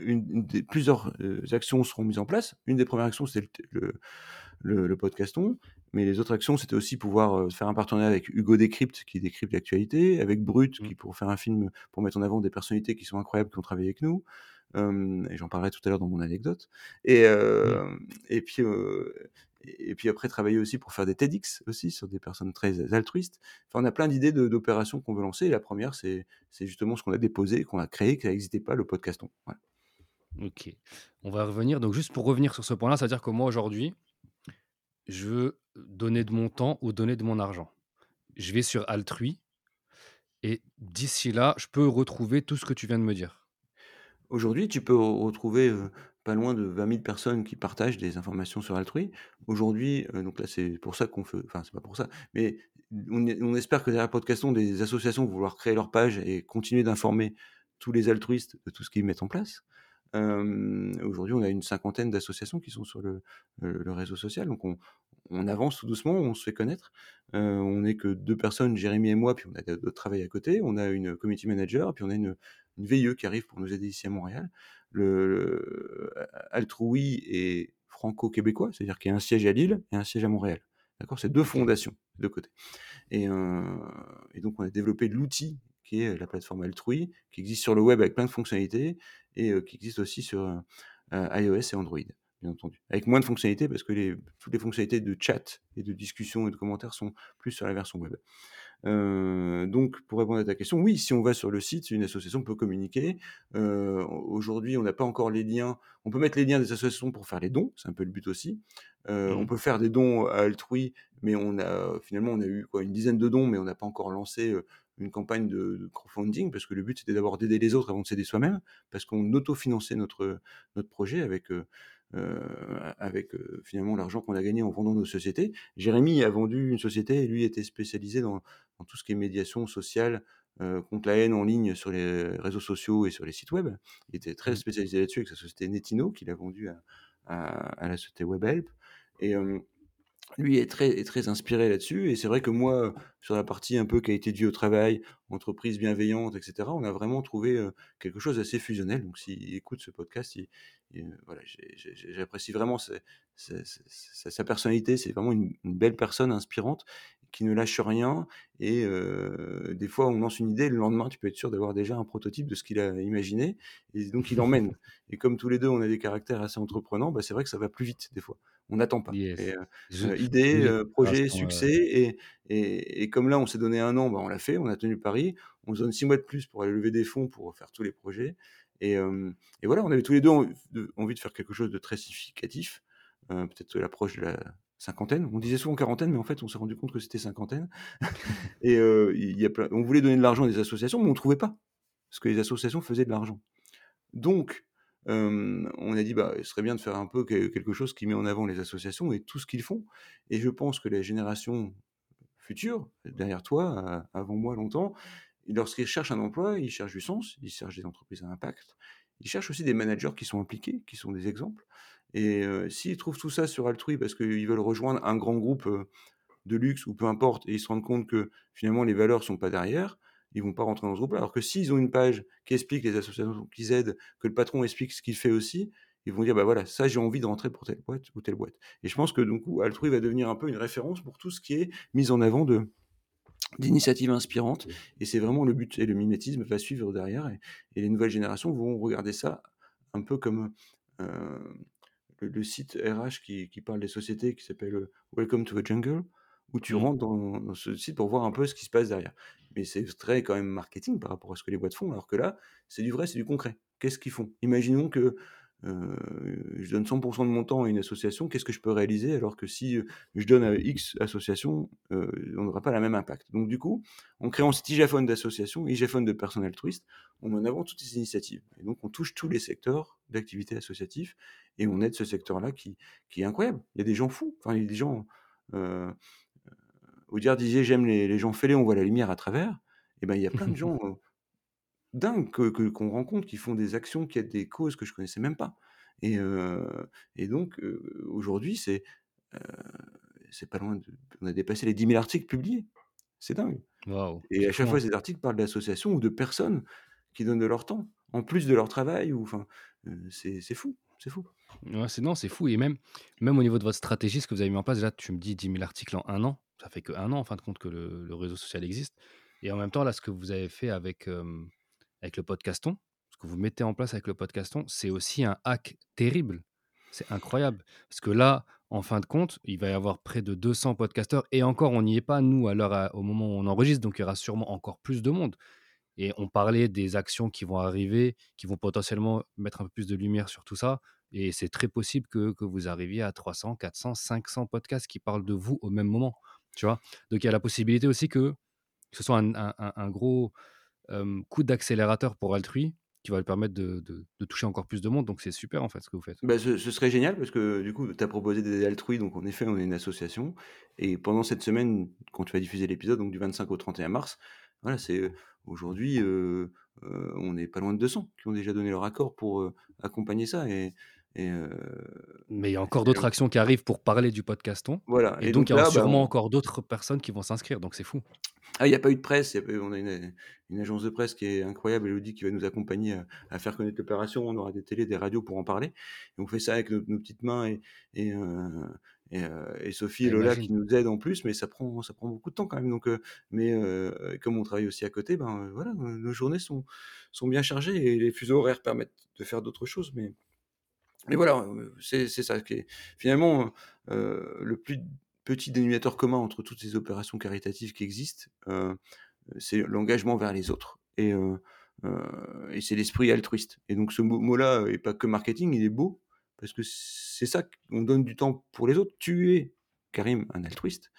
une, une des, plusieurs euh, actions seront mises en place. Une des premières actions, c'était le, le, podcaston, mais les autres actions, c'était aussi pouvoir euh, faire un partenariat avec Hugo Décrypte, qui décrypte l'actualité, avec Brut, Mmh. qui pour faire un film, pour mettre en avant des personnalités qui sont incroyables, qui ont travaillé avec nous. Euh, et j'en parlerai tout à l'heure dans mon anecdote. Et, euh, Mmh. et puis, et puis après, travailler aussi pour faire des TEDx aussi sur des personnes très altruistes. Enfin, on a plein d'idées d'opérations qu'on veut lancer. Et la première, c'est c'est justement ce qu'on a déposé, qu'on a créé, qui n'existait pas, le podcaston. Voilà. Ok. On va revenir. Donc, juste pour revenir sur ce point-là, c'est-à-dire que moi, aujourd'hui, je veux donner de mon temps ou donner de mon argent. Je vais sur Altrui et d'ici là, je peux retrouver tout ce que tu viens de me dire. Aujourd'hui, tu peux re- retrouver pas loin de 20 000 personnes qui partagent des informations sur Altrui. Aujourd'hui, donc là, c'est pour ça qu'on fait, enfin, c'est pas pour ça, mais on, on espère que derrière Podcaston, des associations vont vouloir créer leur page et continuer d'informer tous les altruistes de tout ce qu'ils mettent en place. Euh, Aujourd'hui, on a une cinquantaine d'associations qui sont sur le, réseau social, donc on, on avance tout doucement, on se fait connaître. Euh, on n'est que deux personnes, Jérémy et moi, puis on a d'autres travail à côté. On a une community manager, puis on a une, une VIE qui arrive pour nous aider ici à Montréal. Le, le Altrui est franco-québécois, c'est-à-dire qu'il y a un siège à Lille et un siège à Montréal. D'accord? C'est deux fondations, de côté. Et, euh, et donc, on a développé l'outil qui est la plateforme Altrui, qui existe sur le web avec plein de fonctionnalités et qui existe aussi sur iOS et Android, bien entendu. Avec moins de fonctionnalités parce que les, toutes les fonctionnalités de chat et de discussion et de commentaires sont plus sur la version web. Euh, donc, pour répondre à ta question, oui, si on va sur le site, une association peut communiquer. Euh, Aujourd'hui, on n'a pas encore les liens. On peut mettre les liens des associations pour faire les dons, c'est un peu le but aussi. Euh, On Mhm. peut faire des dons à Altrui, mais on a finalement on a eu quoi, une dizaine de dons, mais on n'a pas encore lancé une campagne de, de crowdfunding parce que le but c'était d'abord d'aider les autres avant de s'aider soi-même, parce qu'on autofinançait notre notre projet avec euh, euh, avec euh, finalement l'argent qu'on a gagné en vendant nos sociétés. Jérémy a vendu une société et lui était spécialisé dans, dans tout ce qui est médiation sociale euh, contre la haine en ligne sur les réseaux sociaux et sur les sites web. Il était très Mhm. spécialisé là-dessus avec sa société Netino qu'il a vendue à, à, à la société WebHelp. Et lui est très, est très inspiré là-dessus. Et c'est vrai que moi, sur la partie un peu qualité de vie au travail, entreprise bienveillante, etc., on a vraiment trouvé euh, quelque chose d'assez fusionnel. Donc, s'il écoute ce podcast, il, il, euh, voilà, j'apprécie vraiment sa, sa- sa- sa personnalité. C'est vraiment une, une belle personne inspirante qui ne lâche rien. Et euh, des fois, on lance une idée, le lendemain, tu peux être sûr d'avoir déjà un prototype de ce qu'il a imaginé. Et donc, il emmène. [laughs] Et comme tous les deux, on a des caractères assez entreprenants, bah, c'est vrai que ça va plus vite des fois. On n'attend pas. Yes. euh, idée, euh, projet, euh, succès. Et, et, et comme là, on s'est donné un an, bah, on l'a fait, on a tenu le pari. On se donne six mois de plus pour aller lever des fonds pour faire tous les projets. Et, et voilà, on avait tous les deux envie de, envie de faire quelque chose de très significatif. Euh, Peut-être l'approche de la cinquantaine. On disait souvent quarantaine, mais en fait, on s'est rendu compte que c'était cinquantaine. [laughs] et il y a plein- on voulait donner de l'argent à des associations, mais on ne trouvait pas. Parce que les associations faisaient de l'argent. Donc, euh, on a dit, bah, ce serait bien de faire un peu que- quelque chose qui met en avant les associations et tout ce qu'ils font. Et je pense que les générations futures, derrière toi, à- avant moi longtemps, lorsqu'ils cherchent un emploi, ils cherchent du sens, ils cherchent des entreprises à impact, ils cherchent aussi des managers qui sont impliqués, qui sont des exemples et s'ils trouvent tout ça sur Altrui parce qu'ils veulent rejoindre un grand groupe, de luxe ou peu importe et ils se rendent compte que finalement les valeurs sont pas derrière, ils vont pas rentrer dans ce groupe-là. Alors que s'ils ont une page qui explique les associations qu'ils aident, que le patron explique ce qu'il fait aussi, ils vont dire: «Bah, voilà, ça j'ai envie de rentrer pour telle boîte ou telle boîte» et je pense que du coup, Altrui va devenir un peu une référence pour tout ce qui est mise en avant de d'initiatives inspirantes. Et c'est vraiment le but. Et le mimétisme va suivre derrière. Et et les nouvelles générations vont regarder ça un peu comme, heu, le le site RH qui qui parle des sociétés qui s'appelle, heu, Welcome to the Jungle, où tu Mmh. rentres dans ce site pour voir un peu ce qui se passe derrière. Mais c'est très quand même marketing par rapport à ce que les boîtes font, alors que là, c'est du vrai, c'est du concret. Qu'est-ce qu'ils font? Imaginons que, je donne 100% de mon temps à une association, qu'est-ce que je peux réaliser? Alors que si, je donne à X association, on n'aura pas la même impact? Donc du coup, en créant cet IGAFON d'associations, IGAFON de personnes altruistes, on met en avant toutes ces initiatives et donc on touche tous les secteurs d'activité associative et on aide ce secteur-là qui qui est incroyable. Il y a des gens fous, enfin il y a des gens, Audiard disait: «J'aime les les gens fêlés, on voit la lumière à travers» et ben, il y a plein de gens, heu, [laughs] dingues que que qu'on rencontre qui font des actions, qui aident des causes que je connaissais même pas et heu et donc heu, aujourd'hui, c'est, heu, c'est pas loin de on a dépassé les 10 000 articles publiés. C'est dingue Waouh, et à chaque hein? fois, ces articles parlent d'associations ou de personnes qui donnent de leur temps, en plus de leur travail ou enfin, c'est fou, c'est fou. Ouais, c'est non, c'est fou et même même au niveau de votre stratégie, ce que vous avez mis en place, déjà, tu me dis 10 000 articles en un an. Ça fait que un an, en fin de compte, que le réseau social existe et en même temps, là, ce que vous avez fait avec, avec le podcaston, ce que vous mettez en place avec le podcaston, c'est aussi un hack terrible. C'est incroyable parce que là, en fin de compte, il va y avoir près de 200 podcasteurs et encore, on n'y est pas, nous, à l'heure au moment où on enregistre, donc il y aura sûrement encore plus de monde et on parlait des actions qui vont arriver, qui vont potentiellement mettre un peu plus de lumière sur tout ça. Et c'est très possible que, que vous arriviez à 300, 400, 500 podcasts qui parlent de vous au même moment. Tu vois? Donc il y a la possibilité aussi que ce soit un, gros coup d'accélérateur pour Altrui qui va lui permettre de, toucher encore plus de monde. Donc c'est super en fait ce que vous faites. Bah, ce serait génial parce que du coup, tu as proposé d'aider Altrui, donc en effet, on est une association et pendant cette semaine, quand tu vas diffuser l'épisode, donc du 25 au 31 mars, voilà, c'est, aujourd'hui, on est pas loin de 200 qui ont déjà donné leur accord pour, accompagner ça et et heu, Mais il y a encore d'autres actions qui arrivent pour parler du podcaston. voilà Et et donc donc il y aura là, bah, sûrement encore d'autres personnes qui vont s'inscrire. Donc c'est fou. ah, il y a pas eu de presse, a eu on a une une agence de presse qui est incroyable, Elodie, qui va nous accompagner à à faire connaître l'opération. On aura des télés, des radios pour en parler et on fait ça avec nos nos petites mains et et heu et heu et Sophie et Ah, Lola qui nous aident en plus, mais ça prend ça prend beaucoup de temps quand même donc mais comme on travaille aussi à côté, ben, voilà, nos journées sont sont bien chargées et les fuseaux horaires permettent de faire d'autres choses mais mais voilà, heu, c'est ça qui est finalement, heu, le plus petit dénominateur commun entre toutes ces opérations caritatives qui existent, c'est l'engagement vers les autres et c'est l'esprit altruiste et donc ce mot mot-là est pas que marketing, il est beau parce que c'est ça, on donne du temps pour les autres. Tu es, Karim, un altruiste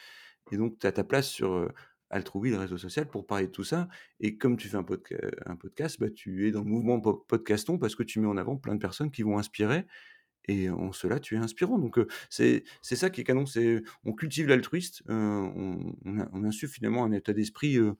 et donc tu as ta place sur, Altrui, le réseau social, pour parler de tout ça et comme tu fais un podca un podcast, bah, tu es dans le mouvement po podcaston parce que tu mets en avant plein de personnes qui vont inspirer et en cela, tu es inspirant. Donc, heu, c'est ça qui est canon, c'est on cultive l'altruiste, heu, on on on insuffle finalement un état d'esprit, heu,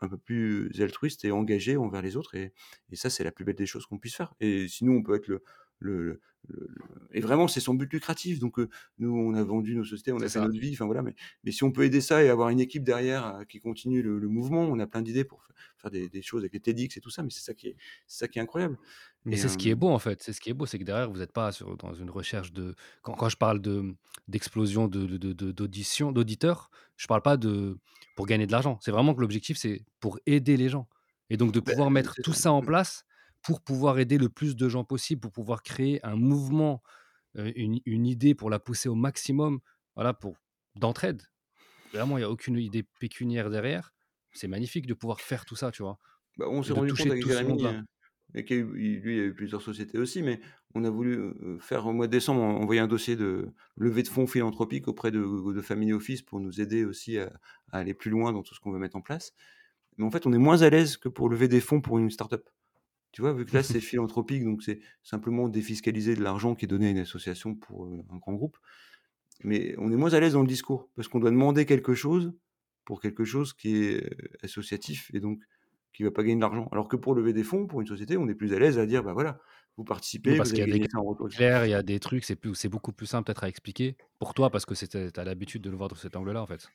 un peu plus altruiste et engagé envers les autres et et ça, c'est la plus belle des choses qu'on puisse faire et sinon on peut être le le le le et vraiment c'est sans but lucratif donc, heu, nous on a vendu nos sociétés, on a fait notre vie, enfin voilà, mais mais si on peut aider ça et avoir une équipe derrière, heu, qui continue le le mouvement, on a plein d'idées pour faire des des choses avec les TEDx et tout ça, mais c'est ça qui est c'est ça qui est incroyable Mais et c'est ce qui est hem beau, en fait. C'est ce qui est beau, c'est que derrière, vous êtes pas sur dans une recherche de quand quand je parle de, d'explosion de de de de d'audition d'auditeurs, je parle pas de pour gagner de l'argent. C'est vraiment que l'objectif, c'est pour aider les gens et donc de bah, pouvoir mettre tout ça. en place pour pouvoir aider le plus de gens possible, pour pouvoir créer un mouvement, une une idée pour la pousser au maximum, voilà, pour d'entraide. Vraiment, il y a aucune idée pécuniaire derrière. C'est magnifique de pouvoir faire tout ça, tu vois? Bah, on s'est rendu compte avec Jérémy, heu, et qui a eu il lui, il a eu plusieurs sociétés aussi, mais on a voulu, faire au mois de décembre, en envoyer un dossier de levée de fonds philanthropique auprès de de Family Office pour nous aider aussi à à aller plus loin dans tout ce qu'on veut mettre en place. Mais en fait, on est moins à l'aise que pour lever des fonds pour une start-up. Tu vois? Vu que là, c'est [laughs] philanthropique, donc c'est simplement défiscaliser de l'argent qui est donné à une association pour, un grand groupe. Mais on est moins à l'aise dans le discours, parce qu'on doit demander quelque chose pour quelque chose qui est, associatif et donc qui va pas gagner de l'argent. Alors que pour lever des fonds, pour une société, on est plus à l'aise à dire: «Bah, voilà, vous Oui, participez, parce vous qu'il y allez a des gagner cas ça en retour» clairs, il y a des trucs, c'est beaucoup plus simple peut-être à expliquer. Pour toi, parce que tu as l'habitude de le voir de cet angle-là, en fait.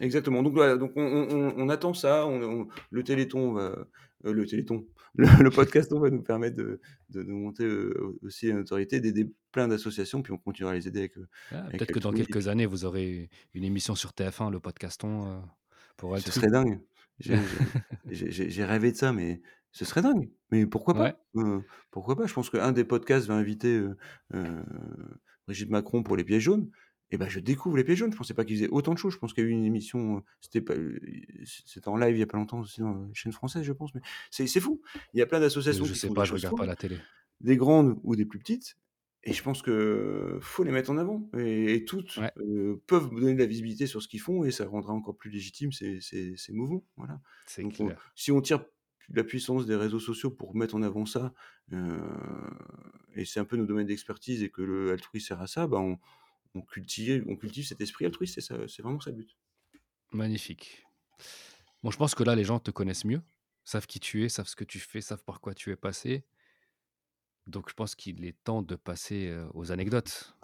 Exactement, donc voilà, donc on on on on attend ça, on on le téléthon va heu, le téléthon, [laughs] le le podcaston va nous permettre de de de monter, heu, aussi en notoriété, d'aider plein d'associations, puis on continuera à les aider avec, Ah, avec peut-être que dans quelques années, vous aurez une émission sur TF1, le podcaston, pour Ce Altrui. serait dingue. [laughs] J'ai rêvé de ça, mais ce serait dingue. Mais pourquoi pas? Pourquoi pas? Je pense qu'un des podcasts va inviter, Brigitte Macron pour les pièges jaunes et bah, je découvre les pièges jaunes. Je pensais pas qu'ils faisaient autant de choses. Je pense qu'il y a eu une émission, heu, c'était pas, heu, c'était en live il y a pas longtemps aussi dans une chaîne française, je pense, mais c'est c'est fou. Il y a plein d'associations je qui sais font pas, je regarde pas la télé. des grandes ou des plus petites et je pense que faut les mettre en avant et et toutes, Ouais, peuvent donner de la visibilité sur ce qu'ils font et ça rendra encore plus légitime ces ces ces mouvements, voilà. c'est Donc on clair. si on tire la puissance des réseaux sociaux pour mettre en avant ça, et c'est un peu nos domaines d'expertise et que le Altrui sert à ça, bah, on on cultive on cultive cet esprit altruiste, c'est ça c'est vraiment ça le but. Magnifique. Bon, je pense que là, les gens te connaissent mieux, savent qui tu es, savent ce que tu fais, savent par quoi tu es passé. Donc je pense qu'il est temps de passer, heu, aux anecdotes.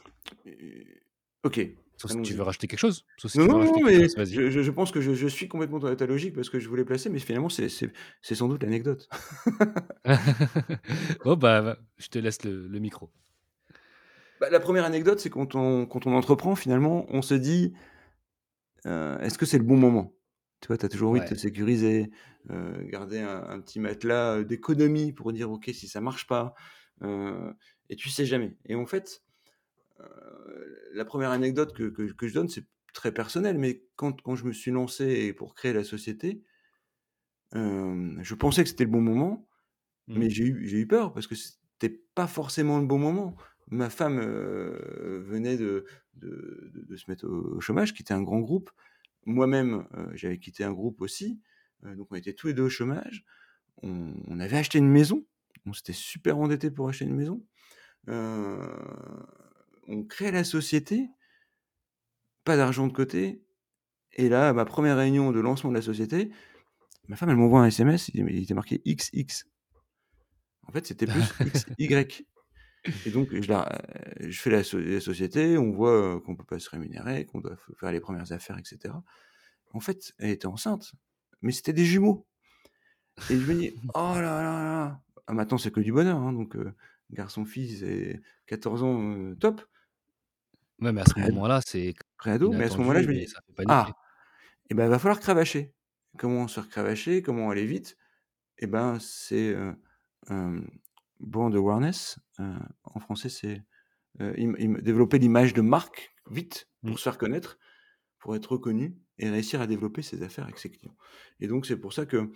OK, Sauf si tu veux rajouter quelque chose? Sauf si Non, non, non, mais chose, vas-y. je je pense que je je suis complètement dans ta logique parce que je voulais placer, mais finalement c'est sans doute l'anecdote. [laughs] Bon, bah, je te laisse le le micro. Bah, la première anecdote, c'est quand on quand on entreprend finalement, on se dit: Heu, est-ce que c'est le bon moment? Tu vois, tu as toujours envie de te sécuriser, heu, garder un un petit matelas, heu, d'économie pour dire: «OK, si ça marche pas», et tu sais jamais et en fait, la première anecdote que que que je donne, c'est très personnel, mais quand quand je me suis lancé pour créer la société, je pensais que c'était le bon moment, Mmh. mais j'ai eu j'ai eu peur parce que c'était pas forcément le bon moment. Ma femme, heu, venait de de de de se mettre au au chômage, quitter un grand groupe. Moi-même, heu, j'avais quitté un groupe aussi, heu, donc on était tous les 2 au chômage. On on avait acheté une maison, on s'était super endettés pour acheter une maison. On crée la société, pas d'argent de côté et là, à ma première réunion de lancement de la société, ma femme, elle m'envoie un SMS, il il était marqué XX. En fait, c'était plus [laughs] XY et donc je la je fais la so la société, on voit, heu, qu'on peut pas se rémunérer, qu'on doit faire les premières affaires et cetera. En fait, elle était enceinte, mais c'était des jumeaux. Et je me dis: [laughs] «Oh là là là!» ah maintenant c'est que du bonheur, hein, donc heu, garçon-fille, c'est 14 ans, top, Ouais, mais à ce moment-là, c'est pré-ado, mais à ce moment-là, je me dis: ça fait paniquer. «Ah et ben, va falloir cravacher». Comment se faire cravacher? Comment aller vite? Et ben, c'est, brand awareness, heu, en français c'est, im développer l'image de marque vite Mmh. pour se faire connaître, pour être reconnu et réussir à développer ses affaires avec ses clients. Et donc c'est pour ça que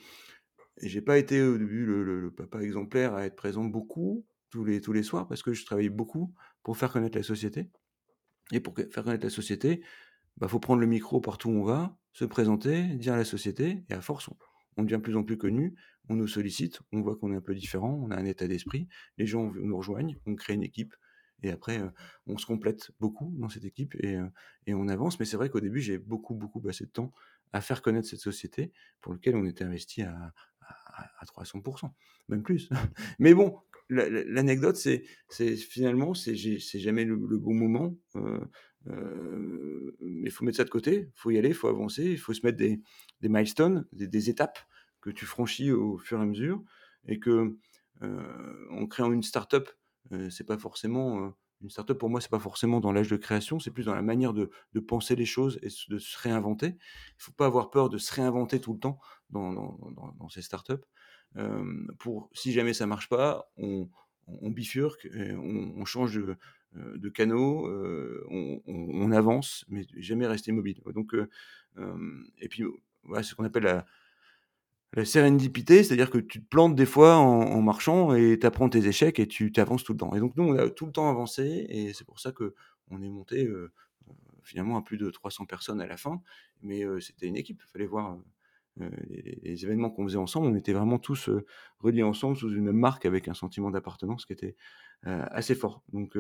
j'ai pas été au début le le le papa exemplaire à être présent beaucoup, tous les tous les soirs, parce que je travaillais beaucoup pour faire connaître la société et pour faire connaître la société, bah, faut prendre le micro partout où on va, se présenter, dire la société et à force, on on devient de plus en plus connu, on nous sollicite, on voit qu'on est un peu différent, on a un état d'esprit, les gens nous rejoignent, on crée une équipe et après, on se complète beaucoup dans cette équipe et on avance. Mais c'est vrai qu'au début, j'ai beaucoup, beaucoup passé de temps à faire connaître cette société pour lequel on était investi à à à 300 même plus. [laughs] Mais bon, la la l'anecdote, c'est finalement, c'est jamais le bon moment, heu, mais il faut mettre ça de côté, il faut y aller, il faut avancer, il faut se mettre des milestones, des étapes que tu franchis au fur et à mesure et que, heu, en créant une start-up, heu, c'est pas forcément, heu, une start-up pour moi, c'est pas forcément dans l'âge de création, c'est plus dans la manière de penser les choses et de se réinventer. Il faut pas avoir peur de se réinventer tout le temps dans ces startups. Pour si jamais ça marche pas, on bifurque on on change de, de canaux, heu, on on on avance, mais jamais rester immobile. Donc, heu, hem et puis, voilà, c'est ce qu'on appelle la la sérendipité, c'est-à-dire que tu te plantes des fois en marchant et tu apprends tes échecs et tu tu avances tout le temps. Et donc nous, on a tout le temps avancé et c'est pour ça qu'on est monté, finalement à plus de 300 personnes à la fin. Mais, c'était une équipe, il fallait voir, les les événements qu'on faisait ensemble, on était vraiment tous, reliés ensemble sous une même marque avec un sentiment d'appartenance qui était, assez fort. Donc,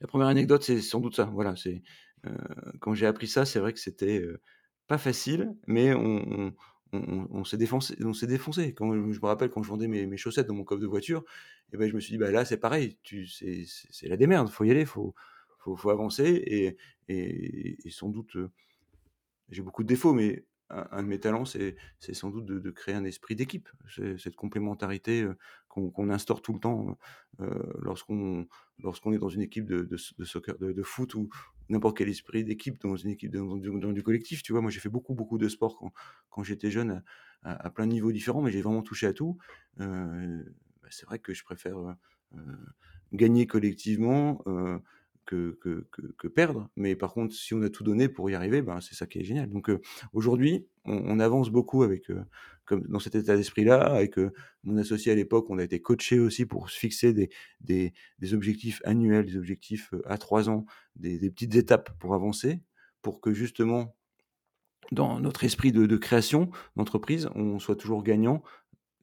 la première anecdote, c'est sans doute ça. Voilà, c'est, heu, quand j'ai appris ça, c'est vrai que c'était, pas facile, mais on on on on s'est défoncé. Quand je me rappelle quand je vendais mes chaussettes dans mon coffre de voiture et ben je me suis dit: «Bah, là, c'est pareil, c'est la démerde, faut y aller, faut faut avancer» et et sans doute, j'ai beaucoup de défauts, mais un de mes talents, c'est sans doute de créer un esprit d'équipe. Cette complémentarité, heu, qu'on instaure tout le temps, heu lorsqu'on lorsqu'on est dans une équipe de soccer, de foot ou n'importe quel esprit d'équipe dans une équipe dans du collectif, tu vois? Moi, j'ai fait beaucoup, beaucoup de sport quand j'étais jeune à plein de niveaux différents, mais j'ai vraiment touché à tout. Bah, c'est vrai que je préfère, gagner collectivement, que perdre, mais par contre, si on a tout donné pour y arriver, ben, c'est ça qui est génial. Donc aujourd'hui, on avance beaucoup avec, comme dans cet état d'esprit-là, avec, mon associé à l'époque, on a été coachés aussi pour se fixer des objectifs annuels, des objectifs, à 3 ans, des petites étapes pour avancer, pour que justement, dans notre esprit de création d'entreprise, on soit toujours gagnant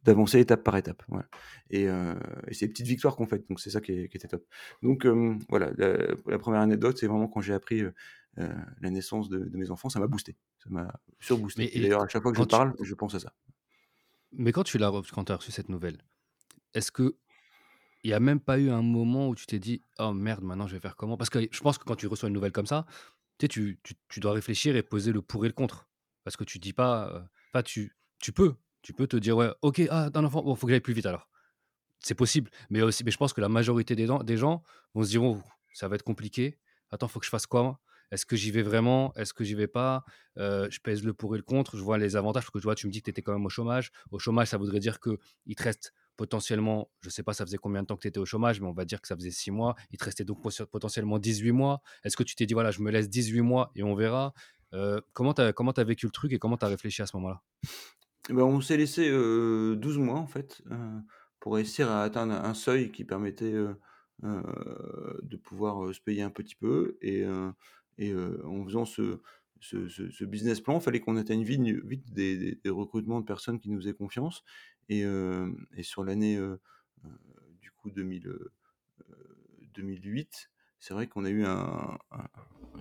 D'avancer étape par étape, voilà et et c'est des petites victoires qu'on fait, donc c'est ça qui est qui était top. Donc hem, voilà, la la 1 anecdote, c'est vraiment quand j'ai appris, heu heu, la naissance de de mes enfants, ça m'a boosté, ça m'a surboosté d'ailleurs à chaque fois que je tu parle, je pense à ça. mais quand tu l'as quand tu as reçu cette nouvelle, est-ce que il y a même pas eu un moment où tu t'es dit: «Oh merde, maintenant je vais faire comment?» parce que je pense que quand tu reçois une nouvelle comme ça, tu sais, tu tu tu dois réfléchir et poser le pour et le contre. Parce que tu dis pas, tu peux tu peux te dire: «Ouais, OK, ah, un enfant, bon, faut que j'aille plus vite alors». C'est possible, mais aussi mais je pense que la majorité des des gens vont se dire: «Oh, ça va être compliqué. Attends, faut que je fasse quoi? Est-ce que j'y vais vraiment? Est-ce que j'y vais pas?» heu, je pèse le pour et le contre, je vois les avantages que tu vois, tu me dis que tu étais quand même au chômage. Au chômage, ça voudrait dire qu'il te reste potentiellement, je sais pas ça faisait combien de temps que tu étais au chômage, mais on va dire que ça faisait 6 mois. Il te restait donc potentiellement 18 mois. Est-ce que tu t'es dit: «Voilà, je me laisse 18 mois et on verra»? Heu, comment tu as vécu le truc et comment tu as réfléchi à ce moment-là? Eh ben, on s'est laissé, heu, 12 mois en fait, pour réussir à atteindre un seuil qui permettait, de pouvoir, se payer un petit peu et en faisant ce business plan, il fallait qu'on atteigne vite des recrutements de personnes qui nous faisaient confiance et sur l'année, du coup 2000, heu heu, 2008, c'est vrai qu'on a eu un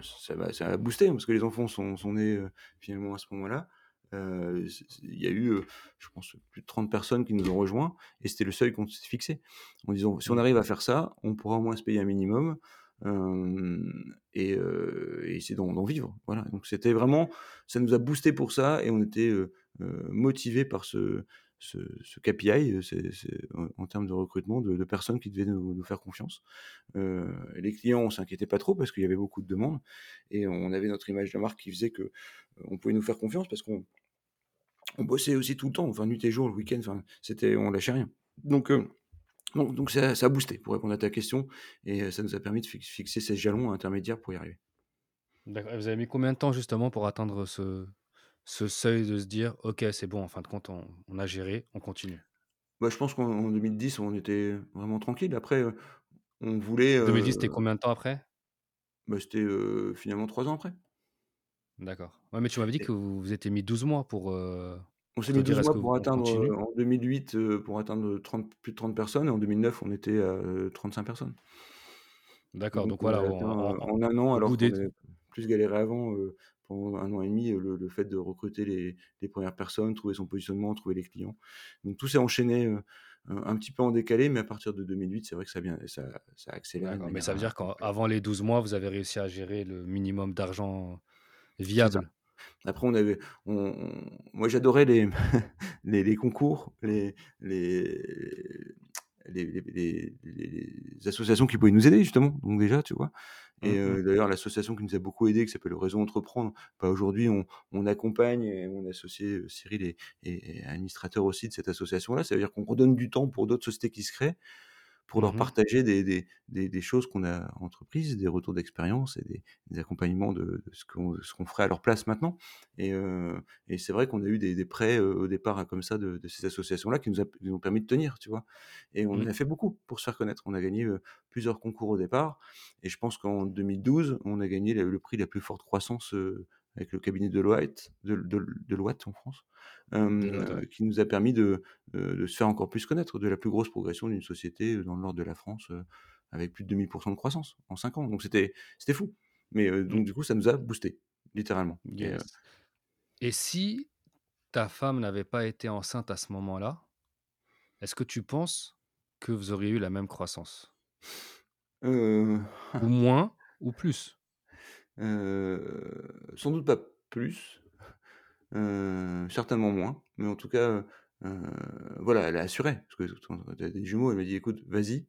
ça va ça a boosté parce que les enfants sont nés, finalement à ce moment-là C il y a eu, heu, je pense plus de 30 personnes qui nous ont rejoints et c'était le seuil qu'on s'est fixé. En disant: «Si on Mmh. arrive à faire ça, on pourra au moins se payer un minimum, hem et heu et essayer d'en vivre». Voilà, donc c'était vraiment ça nous a boosté pour ça et on était, motivés par ce ce ce KPI, en en termes de recrutement de de personnes qui devaient nous nous faire confiance. Les clients, on s'inquiétait pas trop parce qu'il y avait beaucoup de demandes et on avait notre image de marque qui faisait que, on pouvait nous faire confiance parce qu'on on bossait aussi tout le temps, enfin nuit et jour, le week-end, enfin c'était on lâchait rien. Donc heu, donc donc ça ça a boosté pour répondre à ta question et heu, ça nous a permis de fix fixer ces jalons intermédiaires pour y arriver. D'accord vous avez mis combien de temps justement pour atteindre ce ce seuil de se dire: «OK, c'est bon, en fin de compte, on on a géré, on continue»? Bah, je pense qu'en en 2010, on était vraiment tranquille. Après, heu, on voulait, 2010, heu, c'était combien de temps après? bah, c'était, finalement 3 ans après D'accord. Ouais, mais tu m'avais dit que vous vous étiez mis 12 mois pour, heu, on s'est mis dire: 12 «Est-ce mois que pour on atteindre, heu, continue?» en 2008, heu, pour atteindre 30 plus de 30 personnes et en 2009, on était à, heu, 35 personnes. D'accord, Donc donc on voilà, atteint, en 1 an alors des plus galéré avant, pendant 1 an et demi, le le fait de recruter les les 1 personnes, trouver son positionnement, trouver les clients. Donc tout s'est enchaîné, un petit peu en décalé, mais à partir de 2008, c'est vrai que ça bien ça ça a accéléré de d'accord, mais ça veut dire qu'avant les 12 mois, vous avez réussi à gérer le minimum d'argent. Viable? Après on avait on on moi j'adorais les [laughs] les les concours, les les les associations qui pouvaient nous aider justement, donc déjà, tu vois? Et Mmh mh. heu, d'ailleurs l'association qui nous a beaucoup aidés, qui s'appelle le Réseau Entreprendre, bah, aujourd'hui on on accompagne et mon associé, heu, Cyril est est est administrateur aussi de cette association-là. Ça veut dire qu'on redonne du temps pour d'autres sociétés qui se créent, pour leur Mmh partager des des des des choses qu'on a entreprises, des retours d'expérience et des accompagnements de de ce qu'on ferait à leur place maintenant et et c'est vrai qu'on a eu des des prêts, au départ, hein, comme ça de de ces associations-là qui nous a qui nous ont permis de tenir, tu vois? Et on en Mmh. a fait beaucoup pour se faire connaître. On a gagné, plusieurs concours au départ et je pense qu'en 2012, on a gagné le le prix de la plus forte croissance, avec le cabinet de de Deloitte en France, heu, qui nous a permis de heu, de se faire encore plus connaître, de la plus grosse progression d'une société, heu, dans le nord de la France, avec plus de 2000 de croissance en 5 ans. Donc c'était fou. Mais Mmh. donc du coup, ça nous a boosté, littéralement et heu Yes et si ta femme n'avait pas été enceinte à ce moment-là, est-ce que tu penses que vous auriez eu la même croissance? Ou moins ou plus? Sans doute pas plus, certainement moins, mais en tout cas, voilà, elle a assuré parce que tu as des jumeaux, elle m'a dit: «Écoute, vas-y».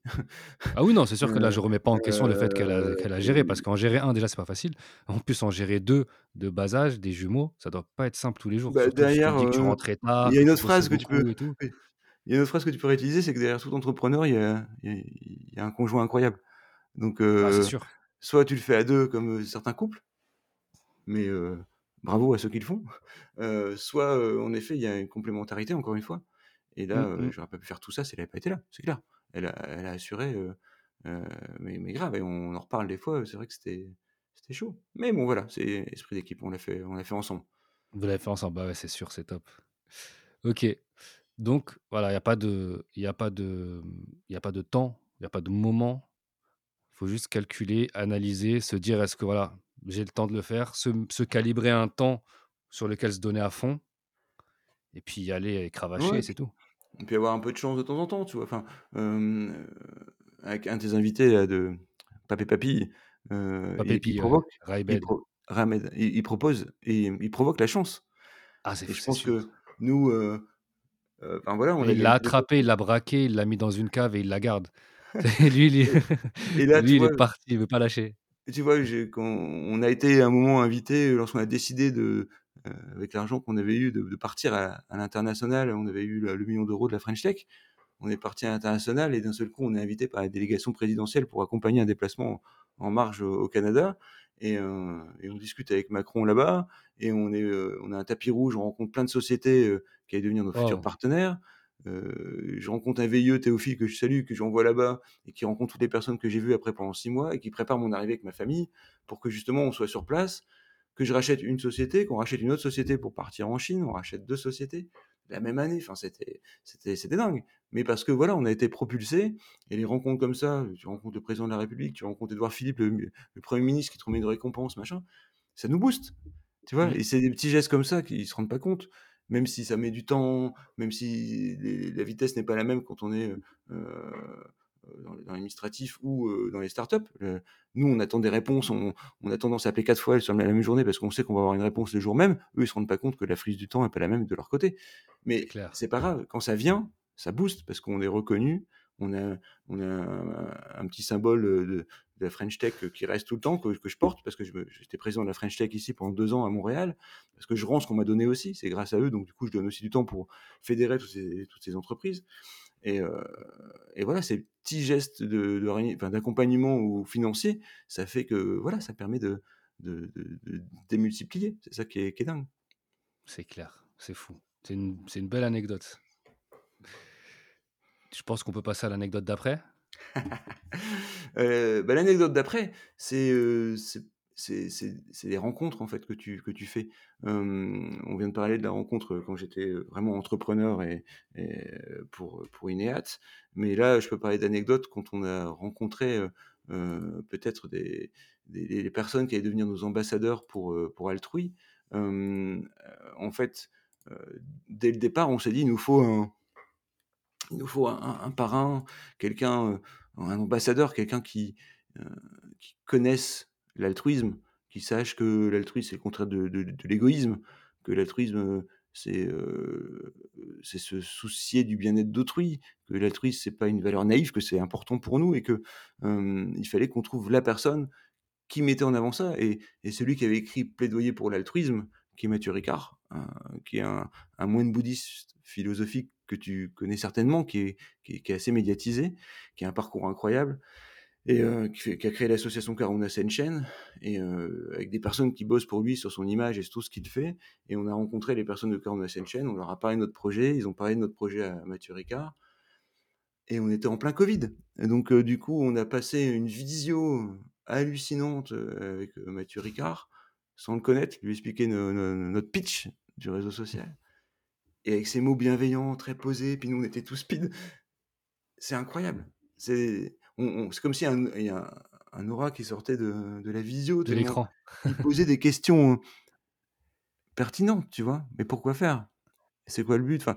Ah oui, non, c'est sûr que là, je Heu remets pas en question le fait qu'elle a géré parce qu'en gérer un déjà, c'est pas facile. En plus, en gérer 2 de bas âge, des jumeaux, ça doit pas être simple tous les jours. bah, tu derrière, tu il y a une autre phrase que tu peux il y a une autre phrase que tu pourrais utiliser, c'est que derrière tout entrepreneur, il y a il y a il y a un conjoint incroyable. Donc Ah, c'est heu, sûr. Soit tu le fais à 2 comme, certains couples mais bravo à ceux qui le font. [laughs] Soit, en effet, il y a une complémentarité encore une fois et là, heu, mh. j'aurais pas pu faire tout ça si elle avait pas été là, c'est clair. Elle a elle a assuré, mais mais grave et on en reparle des fois, c'est vrai que c'était chaud. Mais bon voilà, c'est esprit d'équipe, on l'a fait on l'a fait ensemble. Vous l'avez fait ensemble. Bah, ouais, c'est sûr, c'est top. OK. Donc voilà, il y a pas de il y a pas de, il y a pas de temps, il y a pas de moment. Faut juste calculer, analyser, se dire: «Est-ce que voilà, j'ai le temps de le faire?» se se calibrer un temps sur lequel se donner à fond et puis y aller et cravacher Ouais, c'est tout. et puis avoir un peu de chance de temps en temps, tu vois? Enfin, avec un de tes invités là de Papé Papy, heu, Pas il il pépille, ouais. provoque, il Raïbed. pro Ramed, il il propose et il provoque la chance Ah, c'est je pense que sûr. nous, heu heu, enfin voilà, on Et a il l'a attrapé, il l'a braqué, il l'a mis dans une cave et il la garde. [laughs] Lui, lui [laughs] et là, lui, il est parti, il veut pas lâcher. Tu vois, quand on a été à un moment invité, lorsqu'on a décidé de, heu, avec l'argent qu'on avait eu, de de partir à à l'international, on avait eu le le 1 000 000 de la French Tech. On est parti à l'international et d'un seul coup, on est invité par la délégation présidentielle pour accompagner un déplacement en marge au au Canada et heu et on discute avec Macron là-bas et on est, heu, on a un tapis rouge, on rencontre plein de sociétés, qui allaient devenir nos futurs partenaires. Je rencontre un VIE, Théophile, que je salue, que j'envoie là-bas et qui rencontre toutes les personnes que j'ai vues après pendant 6 mois et qui prépare mon arrivée avec ma famille pour que justement on soit sur place, que je rachète une société, qu'on rachète une autre société pour partir en Chine, on rachète 2 sociétés la même année. Enfin, c'était c'était c'était dingue. Mais parce que voilà, on a été propulsés et les rencontres comme ça, tu rencontres le président de la République, tu rencontres Édouard Philippe, le le Premier ministre qui te remet une récompense, machin, ça nous booste, tu vois? Mmh. Et c'est des petits gestes comme ça qu'ils se rendent pas compte, même si ça met du temps, même si les la vitesse n'est pas la même quand on est, heu heu, dans l'administratif ou heu, dans les startups. Nous, on attend des réponses, on on a tendance à appeler 4 fois sur la même journée parce qu'on sait qu'on va avoir une réponse le jour même. Eux, ils se rendent pas compte que la frise du temps est pas la même de leur côté. Mais c'est pas grave, quand ça vient, ça booste parce qu'on est reconnu, on a on a un un petit symbole, de de la French Tech, qui reste tout le temps, que que je porte parce que j'étais président de la French Tech ici pendant 2 ans à Montréal, parce que je rends ce qu'on m'a donné aussi, c'est grâce à eux, donc du coup, je donne aussi du temps pour fédérer toutes ces toutes ces entreprises et heu et voilà, ces petits gestes de de d'accompagnement ou financier, ça fait que voilà, ça permet de démultiplier. C'est ça qui est qui est dingue. C'est clair, c'est fou. C'est une c'est une belle anecdote. Je pense qu'on peut passer à l'anecdote d'après? Heu, [laughs] bah, l'anecdote d'après, c'est, c'est les rencontres en fait que tu que tu fais. On vient de parler de la rencontre, quand j'étais, heu, vraiment entrepreneur et heu, pour, pour Ineat. Mais là, je peux parler d'anecdotes quand on a rencontré, peut-être des des des personnes qui allaient devenir nos ambassadeurs pour, pour Altrui. En fait, dès le départ, on s'est dit: «Il nous faut un il nous faut un parrain, quelqu'un, heu, un ambassadeur, quelqu'un qui, heu, qui connaisse l'altruisme, qui sache que l'altruisme, c'est le contraire de l'égoïsme, que l'altruisme, c'est, c'est se soucier du bien-être d'autrui, que l'altruisme, c'est pas une valeur naïve, que c'est important pour nous et que, hem, il fallait qu'on trouve la personne qui mettait en avant ça et celui qui avait écrit Plaidoyer pour l'altruisme, qui est Matthieu Ricard, qui est un moine bouddhiste philosophique que tu connais certainement, qui est qui est assez médiatisé, qui a un parcours incroyable et qui a créé l'association Karuna Senchen et avec des personnes qui bossent pour lui sur son image et sur tout ce qu'il fait et on a rencontré les personnes de Karuna Senchen, on leur a parlé de notre projet, ils ont parlé de notre projet à Matthieu Ricard et on était en plein covid et donc du coup, on a passé une visio hallucinante, avec, heu, Matthieu Ricard, sans le connaître, lui expliquer no no notre pitch du réseau social et avec ses mots bienveillants, très posés, puis nous, on était tous speed. C'est incroyable. C'est comme si un il y a un un aura qui sortait de de la visio De l'écran. il posait des questions pertinentes, tu vois? Mais pourquoi faire? C'est quoi le but? Enfin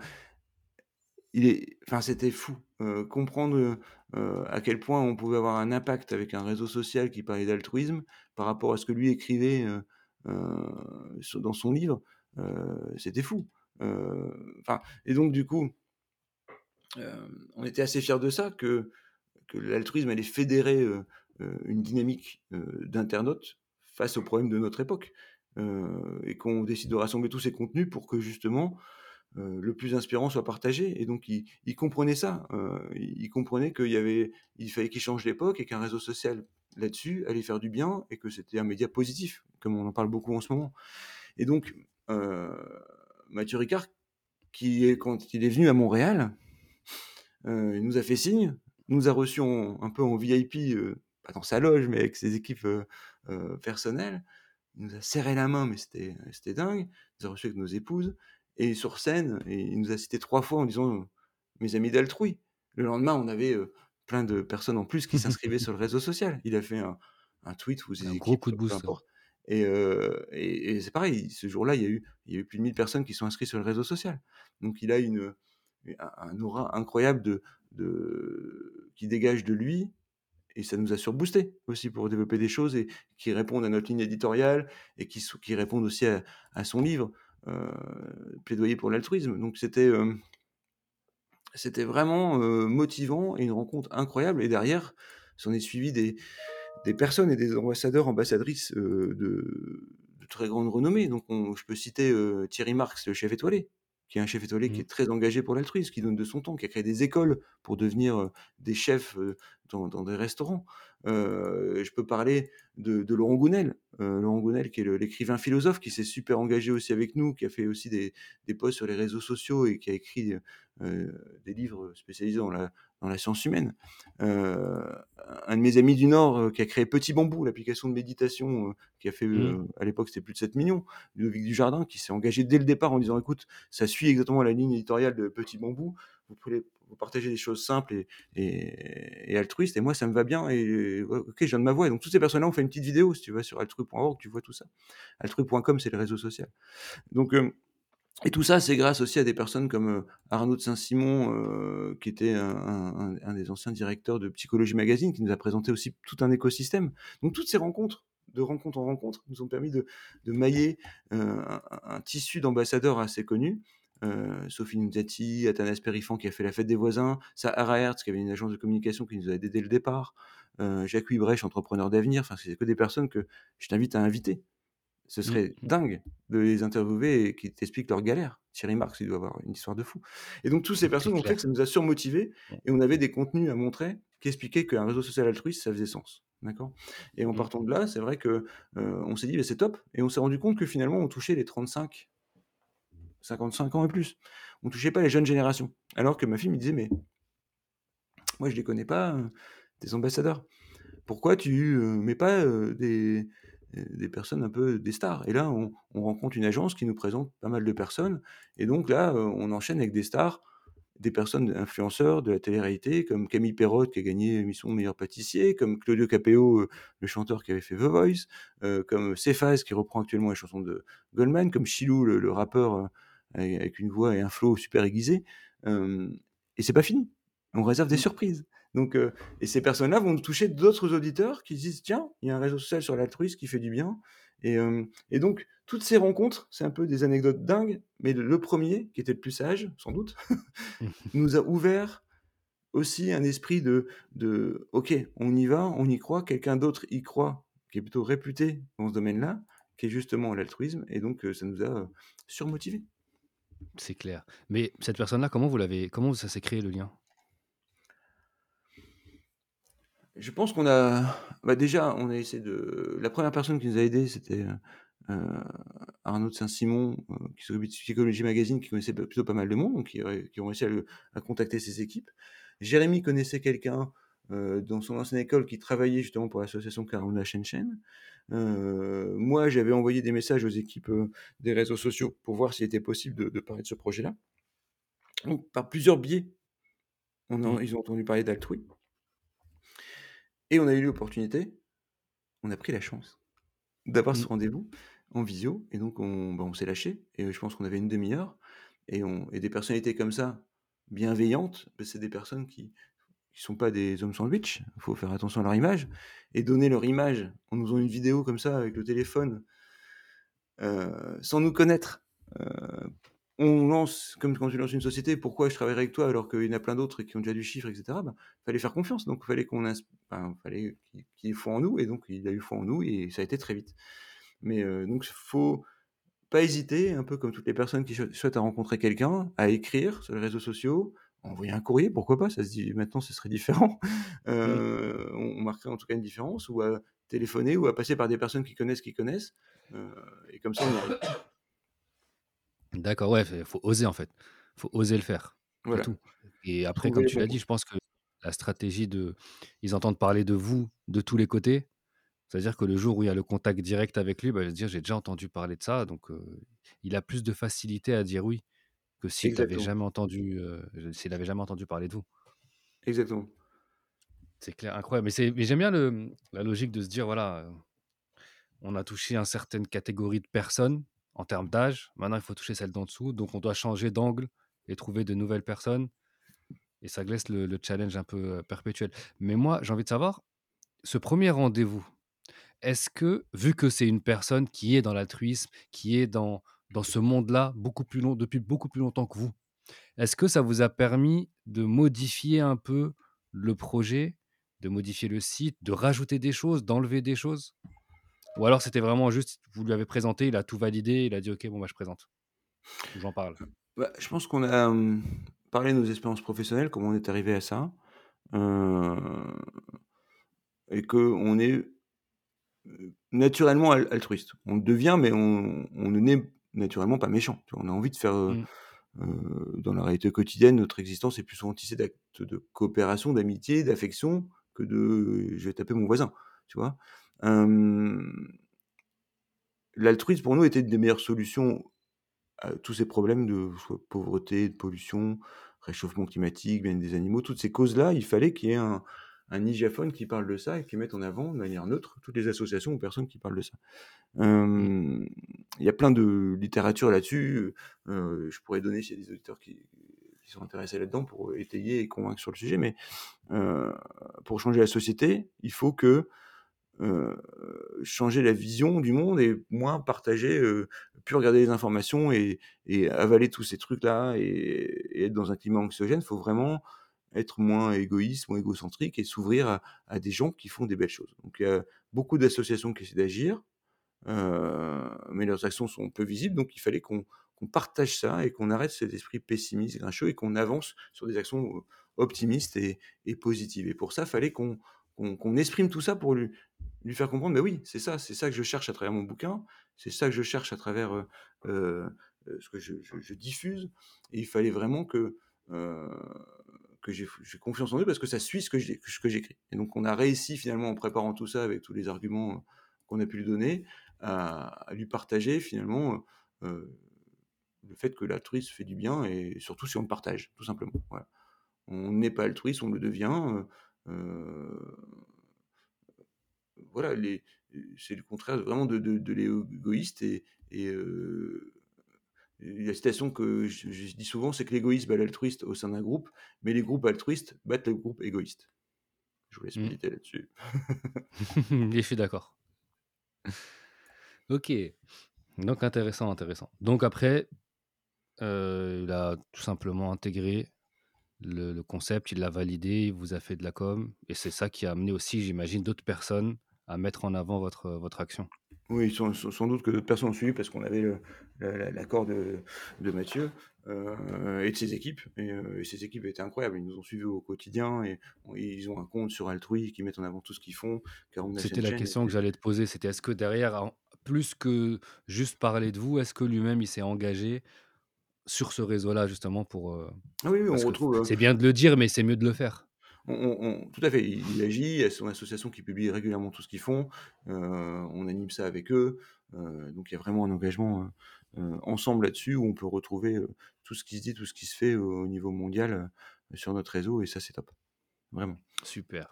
il est enfin, c'était fou, heu, comprendre, heu, à quel point on pouvait avoir un impact avec un réseau social qui parlait d'altruisme par rapport à ce que lui écrivait, sur dans son livre, c'était fou. Enfin et donc du coup hem, on était assez fiers de ça, que l'altruisme allait fédérer, heu, une dynamique, d'internautes face aux problèmes de notre époque, et qu'on décide de rassembler tous ces contenus pour que justement, le plus inspirant soit partagé. Et donc il il comprenait ça, heu, il il comprenait qu'il fallait qu'il change l'époque et qu'un réseau social là-dessus allait faire du bien et que c'était un média positif, comme on en parle beaucoup en ce moment. Et donc heu, Matthieu Ricard qui est quand il est venu à Montréal, heu, il nous a fait signe, nous a reçus en un peu en VIP, heu, pas dans sa loge, mais avec ses équipes, heu, personnelles. Il nous a serré la main, mais c'était dingue. Il nous a reçus avec nos épouses et sur scène et il nous a cités 3 fois en disant: «Mes amis d'Altrui». Le lendemain, on avait, plein de personnes en plus qui [laughs] s'inscrivaient sur le réseau social. Il a fait un un tweet ou Un gros coup de boost, importe et c'est pareil, ce jour-là, il y a eu plus de 1000 personnes qui sont inscrites sur le réseau social. Donc il a un aura incroyable qui dégage de lui et ça nous a surboostés aussi pour développer des choses et qui répondent à notre ligne éditoriale et qui répondent aussi à son livre, Plaidoyer pour l'altruisme. Donc c'était, vraiment, motivant et une rencontre incroyable et derrière, s'en est suivi des des personnes et des ambassadeurs, ambassadrices, heu, de de très grande renommée. Donc on je peux citer, heu, Thierry Marx, le chef étoilé, qui est un chef étoilé qui Mmh. est très engagé pour l'altruisme, qui donne de son temps, qui a créé des écoles pour devenir, heu, des chefs, dans dans des restaurants. Je peux parler de de Laurent Gounelle, heu, Laurent Gounelle qui est l'écrivain philosophe qui s'est super engagé aussi avec nous, qui a fait aussi des des posts sur les réseaux sociaux et qui a écrit, des livres spécialisés dans la dans la science humaine. Heu, un de mes amis du Nord, heu, qui a créé Petit Bambou, l'application de méditation, heu, qui a fait, Mmh. à l'époque, c'était plus de 7 000 000. Ludovic Dujardin, qui s'est engagé dès le départ en disant: «Écoute, ça suit exactement la ligne éditoriale de Petit Bambou. Vous pouvez vous partagez des choses simples et et et altruistes et moi ça me va bien et OK, je viens de ma voix» et donc toutes ces personnes-là ont fait une petite vidéo. Si tu vas sur altrui.org, tu vois tout ça. Altrui.com, c'est le réseau social. Donc et tout ça, c'est grâce aussi à des personnes comme, Arnaud de Saint-Simon, qui était un des anciens directeurs de Psychologie Magazine, qui nous a présenté aussi tout un écosystème. Donc toutes ces rencontres, de rencontre en rencontre, nous ont permis de mailler, un tissu d'ambassadeurs assez connus. Sophie Nuzzati, Athanas Périfan qui a fait La Fête des voisins, Sahara Hertz qui avait une agence de communication qui nous a aidés dès le départ, Jacques Huybrecht, entrepreneur d'avenir, enfin c'est que des personnes que je t'invite à inviter. Ce Mmh. serait Mmh. dingue de les interviewer et qu'ils t'expliquent leurs galères. Thierry Marx, il doit avoir une histoire de fou. Et donc, toutes ces C'est personnes ont fait que ça nous a surmotivés Mmh. et on avait des contenus à montrer qui expliquaient qu'un réseau social altruiste, ça faisait sens. D'accord? Et en Mmh. partant de là, c'est vrai que, heu, on s'est dit: «Bah, c'est top» et on s'est rendu compte que finalement, on touchait les 35, 55 ans et plus. On touchait pas les jeunes générations. Alors que ma fille me disait: «Mais moi, je les connais pas, heu, tes ambassadeurs. Pourquoi tu, heu, mets pas, heu, des des personnes un peu des stars?» et là, on on rencontre une agence qui nous présente pas mal de personnes et donc là, heu, on enchaîne avec des stars, des personnes influenceurs de la télé-réalité comme Camille Perrotte qui a gagné l'émission Meilleur pâtissier, comme Claudio Capéo, heu, le chanteur qui avait fait The Voice, heu, comme Cephas qui reprend actuellement les chansons de Goldman, comme Chilou le le rappeur, avec une voix et un flow super aiguisé, et c'est pas fini. On réserve des Mmh. surprises donc heu et ces personnes-là vont toucher d'autres auditeurs qui se disent: «Tiens, il y a un réseau social sur l'altruisme qui fait du bien» et et donc toutes ces rencontres, c'est un peu des anecdotes dingues, mais le 1er, qui était le plus sage, sans doute, [laughs] [laughs] nous a ouvert aussi un esprit de de: «OK, on y va, on y croit, quelqu'un d'autre y croit, qui est plutôt réputé dans ce domaine-là, qui est justement l'altruisme» et donc heu, ça nous a, surmotivés. C'est clair. Mais cette personne-là, comment vous l'avez comment ça s'est créé le lien? Je pense qu'on a bah, déjà, on a essayé de la première personne qui nous a aidés, c'était, heu heu, Arnaud de Saint-Simon, heu, qui s'occupe de Psychologie Magazine, qui connaissait plutôt pas mal de monde, donc qui ont réussi à le à contacter ses équipes. Jérémy connaissait quelqu'un, heu, dans son ancienne école qui travaillait justement pour l'association Karuna Shenchen. Heu, moi, j'avais envoyé des messages aux équipes, des réseaux sociaux pour voir s'il était possible de de parler de ce projet-là. Donc par plusieurs biais, on Mmh. a ils ont entendu parler d'Altrui et on a eu l'opportunité, on a pris la chance d'avoir ce Mmh. rendez-vous en visio et donc on bah, on s'est lâchés et je pense qu'on avait une 1/2 heure et on et des personnalités comme ça, bienveillantes, bah, c'est des personnes qui qui sont pas des hommes sandwich. Il faut faire attention à leur image et donner leur image en nous faisant une vidéo comme ça avec le téléphone, heu, sans nous connaître. Heu, on lance comme quand tu lances une société: «Pourquoi je travaillerais avec toi alors qu'il y en a plein d'autres qui ont déjà du chiffre?» et cetera. Ben, fallait faire confiance, donc fallait qu'on enfin, fallait qu'il ait foi en nous et donc il a eu foi en nous et ça a été très vite. Mais heu, donc faut pas hésiter, un peu comme toutes les personnes qui souhaitent à rencontrer quelqu'un, à écrire sur les réseaux sociaux, envoyer un courrier, pourquoi pas? Ça se dit maintenant, ce serait différent. [laughs] Mmh. Heu, on marquerait en tout cas une différence ou à téléphoner ou à passer par des personnes qui connaissent, qui connaissent, heu et comme ça on arrive. D'accord, ouais, fait faut oser en fait. Faut oser le faire, c'est Voilà, tout et après trouver comme les tu bons l'as dit, je pense que la stratégie de ils entendent parler de vous de tous les côtés. C'est-à-dire que le jour où il y a le contact direct avec lui, bah, il va se dire: «J'ai déjà entendu parler de ça», donc il a plus de facilité à dire oui que s'il Exactement, jamais entendu, heu, s'il avait jamais entendu parler de vous. exactement. C'est clair, incroyable, mais c'est mais j'aime bien le, la logique de se dire voilà, on a touché une certaine catégorie de personnes en termes d'âge, maintenant il faut toucher celle d'en dessous, donc on doit changer d'angle et trouver de nouvelles personnes et ça laisse le le challenge un peu, heu, perpétuel. Mais moi, j'ai envie de savoir, ce premier rendez-vous, est-ce que, vu que c'est une personne qui est dans l'altruisme, qui est dans dans ce monde-là beaucoup plus long depuis beaucoup plus longtemps que vous, est-ce que ça vous a permis de modifier un peu le projet, de modifier le site, de rajouter des choses, d'enlever des choses? Ou alors c'était vraiment juste, vous lui avez présenté, il a tout validé, il a dit: «OK, bon, bah, je présente j'en parle»? Bah, je pense qu'on a, parlé de nos expériences professionnelles, comment on est arrivé à ça, heu et qu'on est, naturellement al altruiste. On devient, mais on on ne naît naturellement pas méchant? On a envie de faire, Mmh, dans la réalité quotidienne, notre existence est plus souvent tissée d'actes de coopération, d'amitié, d'affection que de: «Je vais taper mon voisin», tu vois? L'altruisme pour nous était une des meilleures solutions à tous ces problèmes de soit pauvreté, de pollution, réchauffement climatique, bien des animaux, toutes ces causes-là, il fallait qu'il y ait un un qui parle de ça et qui mette en avant de manière neutre toutes les associations ou personnes qui parlent de ça. mmh, il y a plein de littérature là-dessus, je pourrais donner s'il y a des auditeurs qui qui sont intéressés là-dedans pour étayer et convaincre sur le sujet, mais pour changer la société, il faut que changer la vision du monde et moins partager, plus regarder les informations et avaler tous ces trucs-là et être dans un climat anxiogène. Il faut vraiment être moins égoïste, moins égocentrique et s'ouvrir à des gens qui font des belles choses. Donc il y a beaucoup d'associations qui essaient d'agir, mais leurs actions sont peu visibles, donc il fallait qu'on partage ça et qu'on arrête cet esprit pessimiste, grincheux et qu'on avance sur des actions, optimistes et positives et pour ça, il fallait qu'on exprime tout ça pour lui lui faire comprendre: «Bah, oui, c'est ça, c'est ça que je cherche à travers mon bouquin, c'est ça que je cherche à travers, heu heu, ce que je diffuse» et il fallait vraiment que, que j'ai confiance en eux parce que ça suit ce que j'écris et donc on a réussi finalement en préparant tout ça avec tous les arguments, qu'on a pu lui donner, à lui partager finalement, le fait que l'altruisme fait du bien et surtout si on le partage, tout simplement. On n'est pas altruiste, on le devient, heu, voilà, les c'est le contraire vraiment de de de l'égoïste et et heu, la citation que je je dis souvent, c'est que l'égoïste bat l'altruiste au sein d'un groupe, mais les groupes altruistes battent les groupes égoïstes. Je vous laisse mmh. méditer là-dessus. [laughs] Je suis d'accord. OK, donc intéressant, intéressant. Donc après, heu, il a tout simplement intégré le le concept, il l'a validé, il vous a fait de la com et c'est ça qui a amené aussi, j'imagine, d'autres personnes à mettre en avant votre, votre action? Oui, sans sans doute que d'autres personnes ont suivi parce qu'on avait l'accord de de Mathieu, heu et de ses équipes et ses équipes étaient incroyables. Ils nous ont suivis au quotidien et ils ont un compte sur Altrui qui mettent en avant tout ce qu'ils font, C'était la question que j'allais te poser, c'était est-ce que derrière, plus que juste parler de vous, est-ce que lui-même il s'est engagé sur ce réseau-là justement pour, heu ah oui, oui, on retrouve, heu, c'est bien de le dire, mais c'est mieux de le faire? on tout à fait, il il agit, il y a son association qui publie régulièrement tout ce qu'ils font, heu, on anime ça avec eux, donc il y a vraiment un engagement, ensemble là-dessus où on peut retrouver, tout ce qui se dit, tout ce qui se fait au au niveau mondial, sur notre réseau et ça, c'est top, vraiment. Super.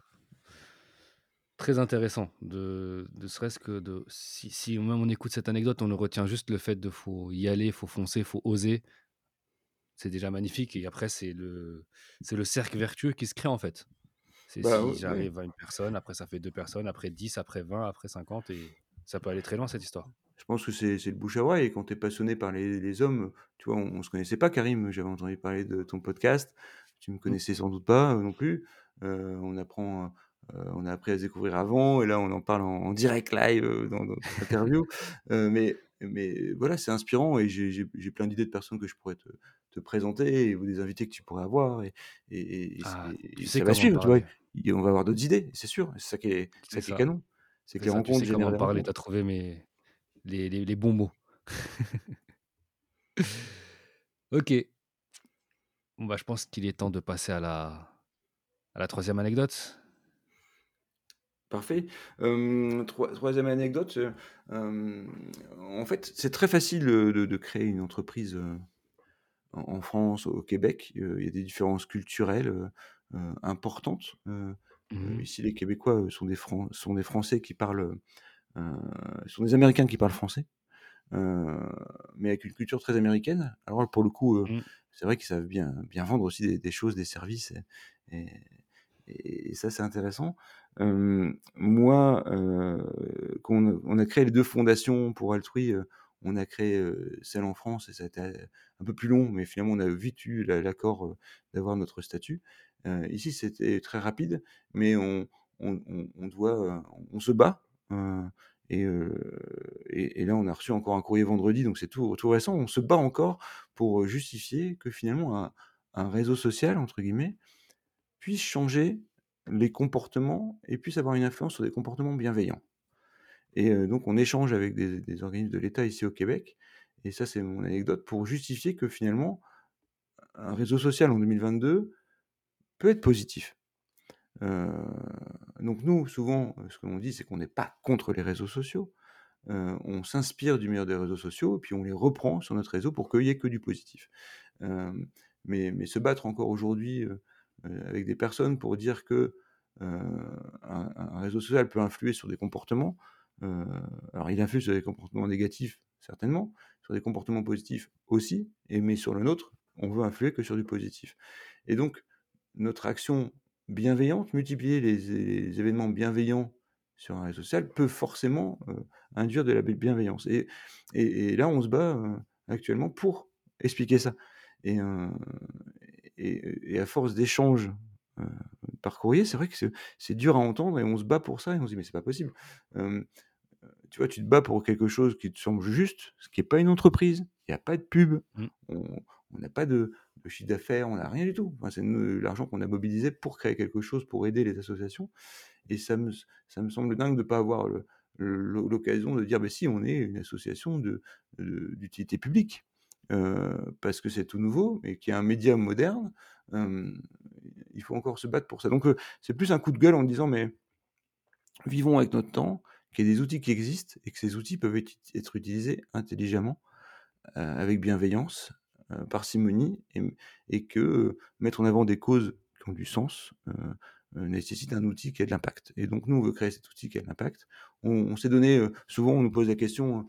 Très intéressant de de serait-ce que de si si même on écoute cette anecdote, on ne retient juste le fait de faut y aller, faut foncer, faut oser. C'est déjà magnifique et après c'est le c'est le cercle vertueux qui se crée, en fait. C'est Bah, si j'arrive à une personne, après ça fait 2 personnes, après 10, après 20, après 50 et ça peut aller très loin cette histoire. Je pense que c'est c'est le bouche à oreille et quand tu es passionné par les les hommes, tu vois, on on se connaissait pas Karim, j'avais entendu parler de ton podcast, tu me Mmh. connaissais sans doute pas, heu, non plus. Heu, on apprend, heu on a appris à se découvrir avant et là on en parle en en direct live, dans notre interview. [laughs] Mais mais voilà, c'est inspirant et j'ai j'ai j'ai plein d'idées de personnes que je pourrais te te présenter ou des invités que tu pourrais avoir et et et Ah, et ça va suivre, tu vois? Et on va avoir d'autres idées, c'est sûr, c'est ça qui est ça qui est canon. C'est que les ça, tu rencontres sais comment parler, tu as rencontres. trouvé mes les les les bons mots. [laughs] OK. Bon, bah, je pense qu'il est temps de passer à la à la 3e anecdote. Parfait. Hem, troi 3e anecdote, heu, hem, en fait, c'est très facile, de de créer une entreprise, heu, en France, au Québec. Il y a des différences culturelles, importantes. Mmh ici, les Québécois, sont des Fran sont des Français qui parlent, sont des Américains qui parlent français, mais avec une culture très américaine. Alors pour le coup, Mmh. c'est vrai qu'ils savent bien bien vendre aussi des des choses, des services et et et et ça, c'est intéressant. Moi, quand on a créé les 2 fondations pour Altrui, on a créé, celle en France et ça a été un peu plus long, mais finalement, on a vite eu l'a l'accord, d'avoir notre statut. Ici, c'était très rapide, mais on se bat, et là, on a reçu encore un courrier vendredi, donc c'est tout récent. On se bat encore pour, justifier que finalement un un «réseau social» entre guillemets, puisse changer les comportements et puisse avoir une influence sur des comportements bienveillants et donc on échange avec des organismes de l'État ici au Québec et ça, c'est mon anecdote pour justifier que finalement, un réseau social en 2022 peut être positif. Donc nous, souvent, ce que l'on dit, c'est qu'on n'est pas contre les réseaux sociaux. On s'inspire du meilleur des réseaux sociaux, puis on les reprend sur notre réseau pour qu'il y ait que du positif. Mais se battre encore aujourd'hui, avec des personnes pour dire heu, un réseau social peut influer sur des comportements, alors il influe sur des comportements négatifs, certainement, sur des comportements positifs aussi et mais sur le nôtre, on veut influer que sur du positif. Et donc notre action bienveillante, multiplier les les événements bienveillants sur un réseau social peut forcément, heu, induire de la bienveillance. Et là, on se bat, heu, actuellement pour expliquer ça. Et à force d'échanges, heu, par courrier, c'est vrai que c'est dur à entendre et on se bat pour ça et on se dit: «Mais c'est pas possible». Tu vois, tu te bats pour quelque chose qui te semble juste, ce qui est pas une entreprise. Il y a pas de pub, Mmh. on n'a pas de de chiffre d'affaires, on n'a rien du tout. Enfin, c'est ne l'argent qu'on a mobilisé pour créer quelque chose, pour aider les associations et ça me s ça me semble dingue de pas avoir l'occasion de dire: «Beh, si, on est une association de de d'utilité publique», parce que c'est tout nouveau qu'il y a un média moderne, il faut encore se battre pour ça. Donc heu, c'est plus un coup de gueule en disant: «Mais vivons avec notre temps, qu'il y ait des outils qui existent et que ces outils peuvent être ut être utilisés intelligemment, avec bienveillance, parcimonie et et que, mettre en avant des causes qui ont du sens, nécessite un outil qui a de l'impact et donc nous, on veut créer cet outil qui a de l'impact. On on s'est donné, heu, souvent on nous pose la question, heu,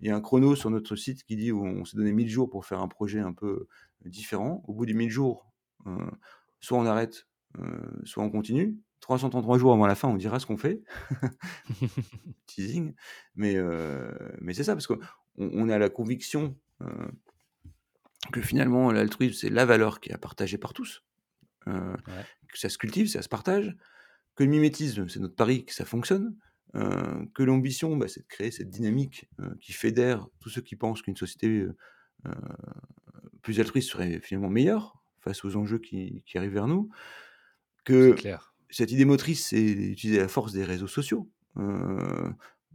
il y a un chrono sur notre site qui dit on s'est donné 1000 jours pour faire un projet un peu différent. Au bout des 1000 jours, soit on arrête, soit on continue. 333 jours avant la fin, on dira ce qu'on fait. [laughs] Teasing, mais mais c'est ça parce qu'on on a la conviction, que finalement l'altruisme, c'est la valeur qui est à partager par tous, Ouais. que ça se cultive, ça se partage, que le mimétisme, c'est notre pari que ça fonctionne, heu, que l'ambition, bah, c'est de créer cette dynamique, heu, qui fédère tous ceux qui pensent qu'une société, plus altruiste serait finalement meilleure face aux enjeux qui qui arrivent vers nous. Que clair. cette idée motrice, c'est d'utiliser la force des réseaux sociaux,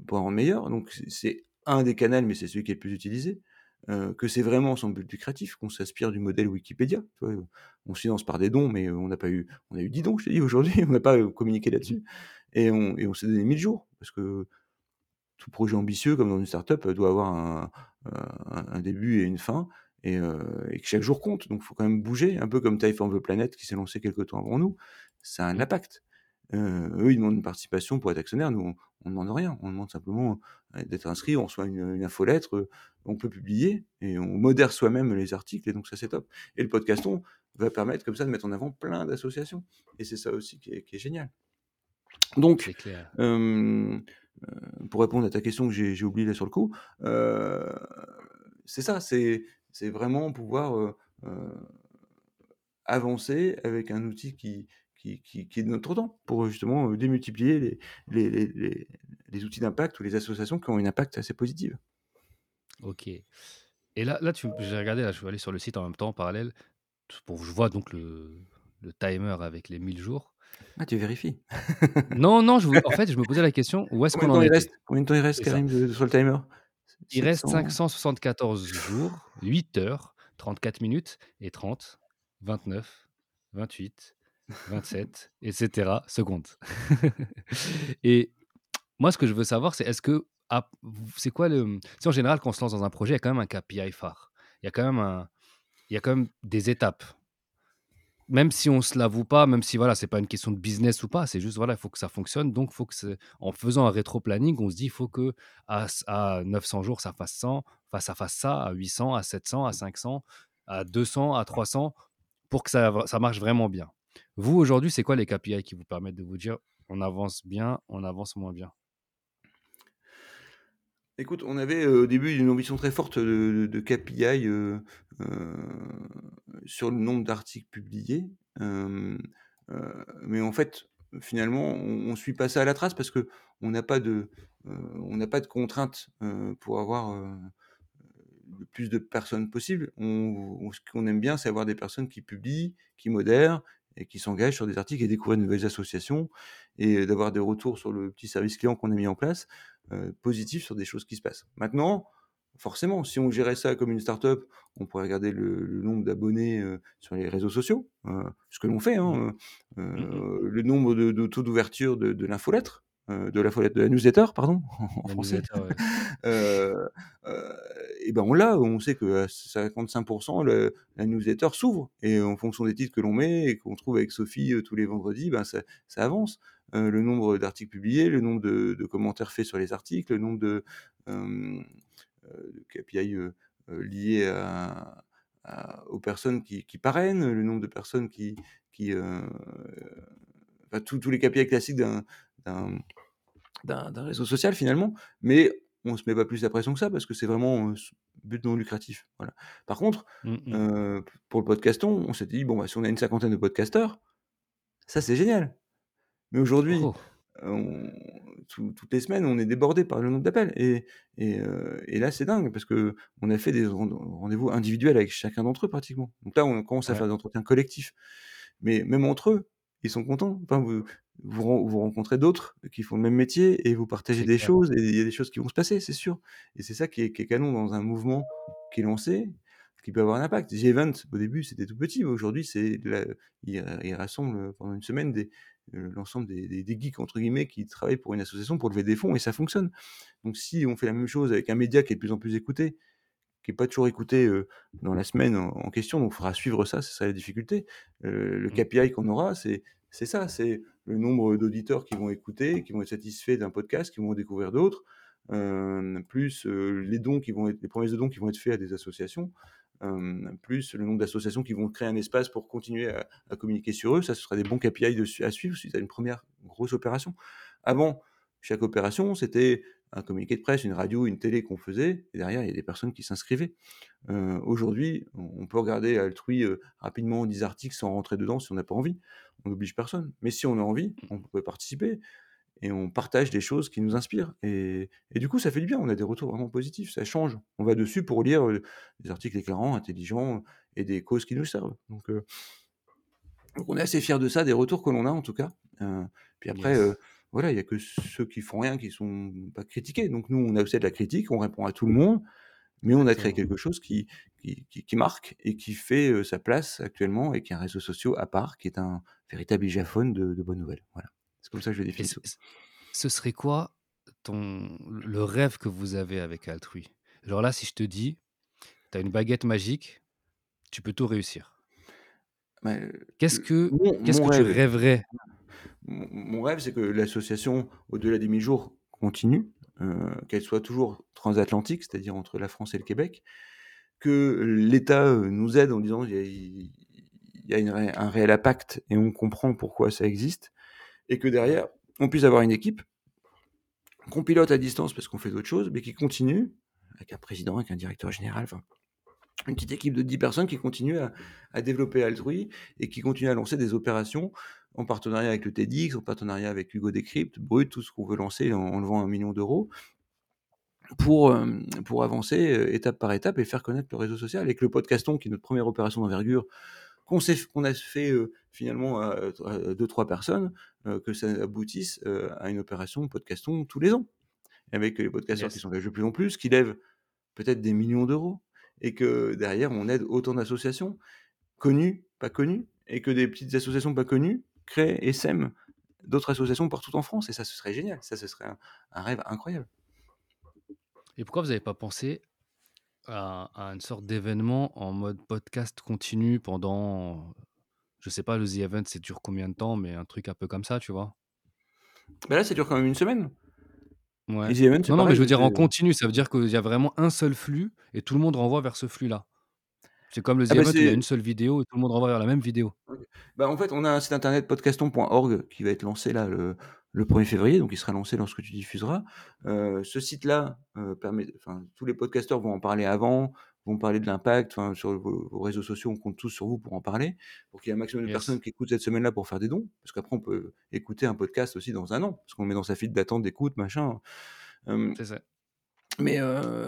pour la rendre meilleure, donc c'est un des canals, mais c'est celui qui est le plus utilisé. Heu, que c'est vraiment sans but lucratif, qu'on s'inspire du modèle Wikipédia, tu vois? On finance par des dons, mais on n'a pas eu on a eu 10 dons, je t'ai dit aujourd'hui, [laughs] on n'a pas, heu, communiqué là-dessus et on on s'est donné 1000 jours parce que tout projet ambitieux comme dans une start-up, heu, doit avoir un, début et une fin et que chaque jour compte, donc il faut quand même bouger, un peu comme Time for the Planet qui s'est lancé quelque temps avant nous. Ça a un impact. Eux, ils demandent une participation pour être actionnaires, nous, on demande rien. On demande simplement euh, d'être inscrit, on reçoit une, une infolettre, euh, on peut publier et on modère soi-même les articles et donc ça c'est top. Et le podcaston va permettre comme ça de mettre en avant plein d'associations et c'est ça aussi qui est, qui est génial. Donc, clair. euh, euh, pour répondre à ta question que j'ai j'ai oublié là sur le coup, euh, c'est ça, c'est vraiment pouvoir avancer avec un outil qui, qui, qui, qui est de notre temps pour justement euh, démultiplier les, les, les, les, outils d'impact ou les associations qui ont un impact assez positif. OK. Et là, là j'ai regardé, là, je vais aller sur le site en même temps, en parallèle, pour je vois donc le, le timer avec les 1000 jours. Ah, tu vérifies. [laughs] Non, non, je en fait, je me posais la question, où est-ce qu'on en il était reste? Combien de temps il reste. Karim, de- sur le timer? Il reste 700. 574 jours, 8 heures, 34 minutes et 30, 29, 28, 27, etc. secondes. [laughs] et moi, ce que je veux savoir, c'est est-ce que ah, c'est quoi le en général quand on se lance dans un projet, il y a quand même un KPI phare. Il y a quand même il y a quand même des étapes. Même si on se l'avoue pas, même si voilà, c'est pas une question de business ou pas, c'est juste voilà, il faut que ça fonctionne. Donc, faut que en faisant un rétro-planning, on se dit il faut que à, à 900 jours, ça fasse 100, enfin, ça fasse ça, à 800, à 700, à 500, à 200, à 300, pour que ça, ça marche vraiment bien. Vous, aujourd'hui, c'est quoi les KPI qui vous permettent de vous dire on avance bien, on avance moins bien? Écoute, on avait euh, au début une ambition très forte de, KPI euh, euh, sur le nombre d'articles publiés. Mais en fait, finalement, on, on suit pas ça à la trace parce que on n'a pas de, on n'a pas de contraintes pour avoir le plus de personnes possible. On- ce qu'on aime bien, c'est avoir des personnes qui publient, qui modèrent et qui s'engagent sur des articles et découvrir de nouvelles associations et d'avoir des retours sur le petit service client qu'on a mis en place euh, positifs sur des choses qui se passent. Maintenant, forcément, si on gérait ça comme une start-up, on pourrait regarder le, le nombre d'abonnés euh, sur les réseaux sociaux, euh, ce que l'on fait, hein, euh, Mhm. le nombre de, de taux d'ouverture de, de l'infolettre, de l'infolettre, de la newsletter, pardon, [laughs] en La français. ouais. [laughs] Ben on l'a, on sait que à 55%, le- la newsletter s'ouvre. Et en fonction des titres que l'on met et qu'on trouve avec Sophie euh, tous les vendredis, ben ça, ça avance. Euh, le nombre d'articles publiés, le nombre de, commentaires faits sur les articles, le nombre de, euh, KPI liés aux personnes qui, parrainent, le nombre de personnes qui... enfin, tous les KPI classiques d'un d'un réseau social finalement, mais on se met pas plus la pression que ça parce que c'est vraiment but non lucratif. Voilà. Par contre, Mhm. euh, pour le podcaston, on s'est dit bon bah, si on a une cinquantaine de podcasteurs, ça c'est génial. Mais aujourd'hui, Oh, tout- toutes les semaines, on est débordé par le nombre d'appels et, et, euh, et là c'est dingue parce que on a fait des rend- rendez-vous individuels avec chacun d'entre eux pratiquement. Donc là, on commence à ouais, faire des entretiens collectifs. Mais même entre eux, ils sont contents. Enfin, vous, vous, ren- vous rencontrez d'autres qui font le même métier et vous partagez des clair. choses et il y a des choses qui vont se passer, c'est sûr. Et c'est ça qui est, qui est canon dans un mouvement qui est lancé, qui peut avoir un impact. G-Event, au début, c'était tout petit, mais aujourd'hui, c'est il, il rassemble pendant une semaine des, l'ensemble des, des, des geeks, entre guillemets, qui travaillent pour une association pour lever des fonds et ça fonctionne. Donc, si on fait la même chose avec un média qui est de plus en plus écouté, qui n'est pas toujours écouté euh, dans la semaine en, en question, donc il faudra suivre ça, c'est ça la difficulté. Euh, le Mm. KPI qu'on aura, c'est c'est ça, c'est le nombre d'auditeurs qui vont écouter, qui vont être satisfaits d'un podcast, qui vont découvrir d'autres, plus les dons qui vont être, les promesses de dons qui vont être faits à des associations, plus le nombre d'associations qui vont créer un espace pour continuer à, communiquer sur eux, ça ce sera des bons KPI à suivre suite à une première grosse opération. Avant, chaque opération, c'était un communiqué de presse, une radio, une télé qu'on faisait, et derrière, il y a des personnes qui s'inscrivaient. Euh, Aujourd'hui, on peut regarder Altrui euh, rapidement 10 articles sans rentrer dedans si on n'a pas envie. On n'oblige personne. Mais si on a envie, on peut participer et on partage des choses qui nous inspirent. Et, et du coup, ça fait du bien. On a des retours vraiment positifs. Ça change. On va dessus pour lire euh, des articles éclairants, intelligents et des causes qui nous servent. Donc, euh, donc on est assez fiers de ça, des retours que l'on a en tout cas. Euh, puis après, euh, Yes. Voilà, il y a que ceux qui font rien qui sont pas critiqués. Donc nous, on a aussi de la critique, on répond à tout le monde, mais on a créé quelque chose qui, qui, qui- qui marque et qui fait euh, sa place actuellement et qui est un réseau social à part, qui est un véritable ijaphone de, de bonnes nouvelles. Voilà. C'est comme ça que je définis. ce serait quoi ton, le rêve que vous avez avec Altrui Genre là, si je te dis, tu as une baguette magique, tu peux tout réussir. Mais, euh, Qu'est-ce que, qu'est-ce que tu rêve, rêverais? Mon, rêve, c'est que l'association, au-delà des 1000 jours continue, heu, qu'elle soit toujours transatlantique, c'est-à-dire entre la France et le Québec, que l'État, heu, nous aide en disant: «Il y a un réel impact et on comprend pourquoi ça existe» et que derrière, on puisse avoir une équipe qu'on pilote à distance parce qu'on fait d'autres choses, mais qui continue, avec un président, avec un directeur général, une petite équipe de 10 personnes qui continue à à développer Altrui et qui continue à lancer des opérations en partenariat avec le TEDx, en partenariat avec Hugo Décrypte, Brut, tout ce qu'on veut lancer en en levant 1 000 000 pour, hem, pour avancer, heu, étape par étape et faire connaître le réseau social. Et que le podcaston, qui est notre première opération d'envergure, qu'on a fait, heu, finalement à, à 2-3 personnes, heu, que ça aboutisse, à une opération podcaston tous les ans. Avec les podcasteurs qui s'engagent de plus en plus, qui lèvent peut-être des millions d'euros et que derrière on aide autant d'associations, connues, pas connues et que des petites associations pas connues créent et sèment d'autres associations partout en France et ça, ce serait génial. Ça, ce serait un un rêve incroyable. Et pourquoi vous avez pas pensé à à une sorte d'événement en mode podcast continu pendant, je sais pas, le The Event, ça dure combien de temps, mais un truc un peu comme ça, tu vois? Bah, là, ça dure quand même une semaine. Ouais. Et The Event, c'est Non, non, mais pareil, je veux dire en continu, ça veut dire qu'il y a vraiment un seul flux et tout le monde renvoie vers ce flux-là. C'est comme le ah bah, où il y a c'est une seule vidéo et tout le monde renvoie vers la même vidéo. OK. Bah, en fait, on a un site internet podcaston.org qui va être lancé là le le 1er février, donc il sera lancé lorsque tu diffuseras. Heu, ce site-là, heu, permet enfin, tous les podcasteurs vont en parler avant, vont parler de l'impact, enfin, sur vos vos réseaux sociaux, on compte tous sur vous pour en parler, pour qu'il y ait un maximum de Yes, personnes qui écoutent cette semaine-là pour faire des dons. Parce qu'après on peut écouter un podcast aussi dans 1 an, parce qu'on met dans sa file d'attente d'écoute, machin. C'est ça. mais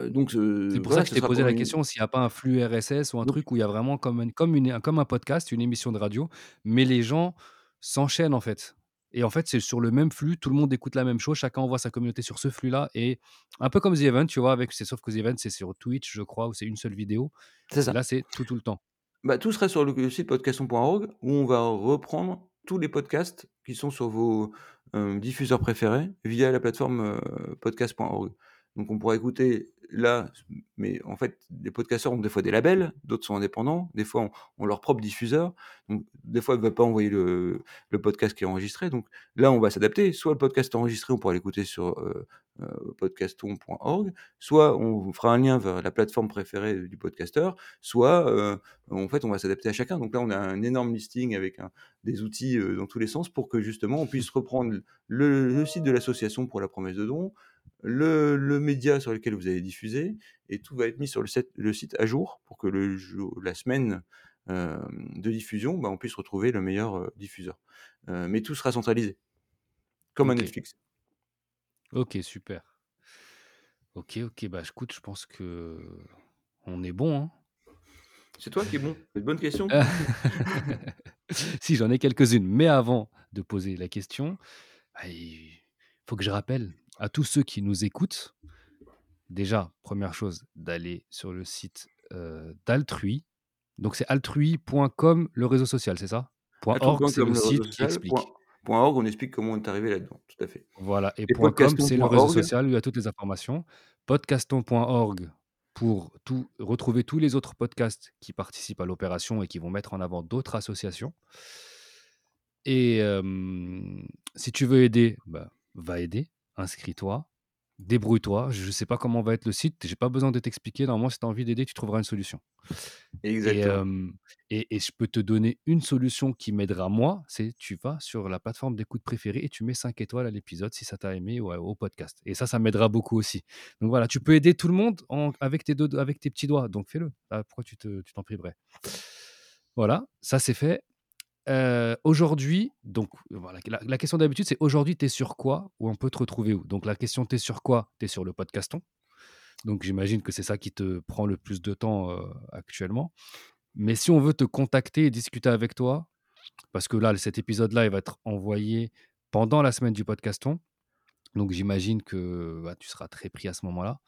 donc C'est pour ça que je t'ai posé la une question s'il y a pas un flux RSS ou un donc truc où il y a vraiment comme une comme une comme un podcast, une émission de radio, mais les gens s'enchaînent, en fait. Et en fait, c'est sur le même flux, tout le monde écoute la même chose, chacun envoie sa communauté sur ce flux-là et un peu comme The Event, tu vois? Avec c'est sauf que The Event, c'est sur Twitch, je crois, où c'est une seule vidéo c'est ça. là, c'est tout, tout le temps. Bah, tout sera sur le site podcaston.org où on va reprendre tous les podcasts qui sont sur vos, heu, diffuseurs préférés via la plateforme, heu, podcast.org. Donc on pourra écouter là, mais en fait, les podcasteurs ont des fois des labels, d'autres sont indépendants, des fois ont leur propre diffuseur. Donc des fois, ils ne veulent pas envoyer le podcast qui est enregistré. Donc là, on va s'adapter. Soit le podcast est enregistré, on pourra l'écouter sur, heu heu, podcaston.org, soit on fera un lien vers la plateforme préférée du podcasteur, soit, heu, en fait, on va s'adapter à chacun. Donc là, on a un énorme listing avec des outils, dans tous les sens pour que justement on puisse reprendre le le site de l'association pour la promesse de don, le le média sur lequel vous avez diffusé et tout va être mis sur le set le site à jour pour que le la semaine, de diffusion, bah, on puisse retrouver le meilleur, diffuseur. Mais tout sera centralisé, comme un OK. Netflix. OK, super. OK, OK, bah, écoute, je pense qu'on est bon, hein? C'est toi qui es bon. C'est une bonne question. [laughs] Si, j'en ai quelques-unes, mais avant de poser la question, bah, il faut que je rappelle à tous ceux qui nous écoutent, déjà, première chose, d'aller sur le site, heu, d'Altrui. Donc c'est altrui.com, le réseau social, c'est ça? Truc .org, c'est le le site qui social, point explique. point .org, on explique comment on est arrivé là-dedans, tout à fait. Voilà et Et .com, c'est le réseau social où il y a toutes les informations. Podcaston.org pour tout retrouver tous les autres podcasts qui participent à l'opération et qui vont mettre en avant d'autres associations. Et hem, si tu veux aider, bah, va aider, inscris-toi, débrouille-toi. Je ne sais pas comment va être le site, j'ai pas besoin de t'expliquer. Normalement, si tu as envie d'aider, tu trouveras une solution. Et exactement. et et je peux te donner une solution qui m'aidera moi, c'est tu vas sur la plateforme d'écoute préférée et tu mets 5 étoiles à l'épisode si ça t'a aimé ou au podcast et ça, ça m'aidera beaucoup aussi. Donc voilà, tu peux aider tout le monde en avec tes 2 avec tes petits doigts, donc fais-le. Ah, pourquoi tu te tu t'en priverais? Voilà, ça c'est fait. Heu, aujourd'hui, donc la question d'habitude, c'est aujourd'hui, tu es sur quoi ou on peut te retrouver où? Donc la question tu es sur quoi? Tu es sur le podcaston, donc j'imagine que c'est ça qui te prend le plus de temps, heu, actuellement. Mais si on veut te contacter et discuter avec toi, parce que là, cet épisode-là, il va être envoyé pendant la semaine du podcaston. Donc j'imagine que, bah, tu seras très pris à ce moment-là,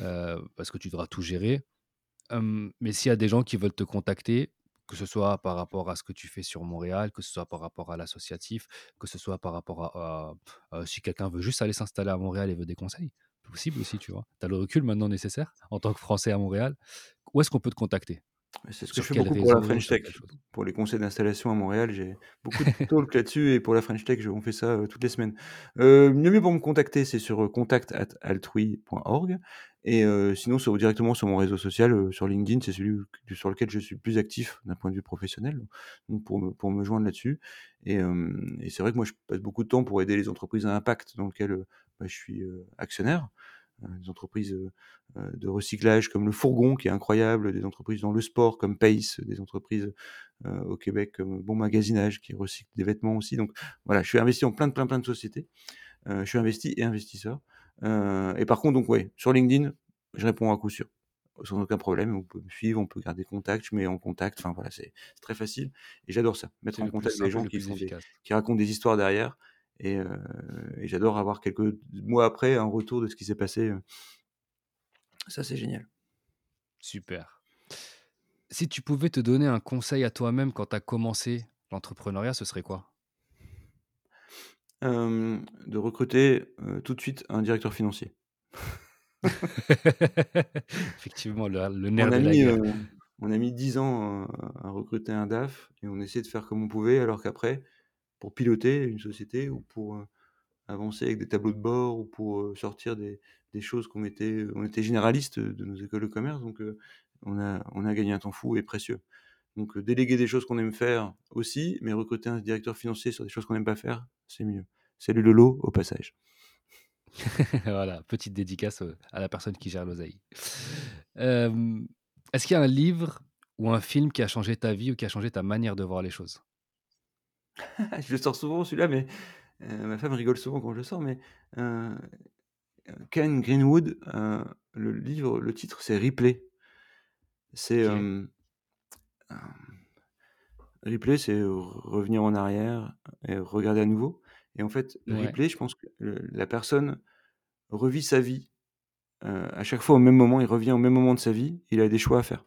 heu, parce que tu devras tout gérer. Hem, mais s'il y a des gens qui veulent te contacter, que ce soit par rapport à ce que tu fais sur Montréal, que ce soit par rapport à l'associatif, que ce soit par rapport à si quelqu'un veut juste aller s'installer à Montréal et veut des conseils, possible aussi, tu vois? Tu as le recul maintenant nécessaire en tant que Français à Montréal. Où est-ce qu'on peut te contacter? C'est ce que je fais beaucoup pour la? French Tech. Pour les conseils d'installation à Montréal, j'ai beaucoup de [laughs] talks là-dessus et pour la French Tech, on fait ça, heu, toutes les semaines. Heu, le mieux pour me contacter, c'est sur, heu, contact@altrui.org et heu, sinon sur directement sur mon réseau social, sur LinkedIn, c'est celui sur lequel je suis plus actif d'un point de vue professionnel, donc pour me joindre là-dessus et c'est vrai que moi je passe beaucoup de temps pour aider les entreprises à impact dans lequel, heu, bah, je suis, actionnaire. Des entreprises, de recyclage comme Le Fourgon qui est incroyable, des entreprises dans le sport comme Pace, des entreprises, au Québec comme Bon Magasinage qui recycle des vêtements aussi. Donc voilà, je suis investi en plein de plein, plein de sociétés. Je suis investi et investisseur. Heu et par contre donc ouais, sur LinkedIn, je réponds à coup sûr, sans aucun problème. On peut me suivre, on peut garder contact, je mets en contact, enfin voilà, c'est très facile et j'adore ça, mettre en contact et gens qui des racontent des histoires derrière et heu et j'adore avoir quelques mois après un retour de ce qui s'est passé, heu ça, c'est génial. Super. Si tu pouvais te donner un conseil à toi-même quand tu as commencé l'entrepreneuriat, ce serait quoi? De recruter, tout de suite un directeur financier. [laughs] Effectivement, le le On nerf a de la mis, guerre. on a mis 10 ans, à recruter un DAF et on essayait de faire comme on pouvait alors qu'après, pour piloter une société ou pour, avancer avec des tableaux de bord ou pour, sortir des des choses qu'on mettait on était généralistes, heu, de nos écoles de commerce donc on a on a gagné un temps fou et précieux. Donc heu, déléguer des choses qu'on aime faire aussi, mais recruter un directeur financier sur des choses qu'on n'aime pas faire, c'est mieux. Salut Lolo, au passage. [laughs] Voilà, petite dédicace, heu, à la personne qui gère l'oseille. Est-ce qu'il y a un livre ou un film qui a changé ta vie ou qui a changé ta manière de voir les choses? [laughs] Je le sors souvent celui-là, mais heu, ma femme rigole souvent quand je le sors, mais Ken Greenwood, le livre, le titre, c'est Replay. C'est. Hem, replay, c'est re revenir en arrière et regarder à nouveau et en fait, Ouais. replay, je pense que le la personne revit sa vie, heu, à chaque fois au même moment, il revient au même moment de sa vie, il a des choix à faire.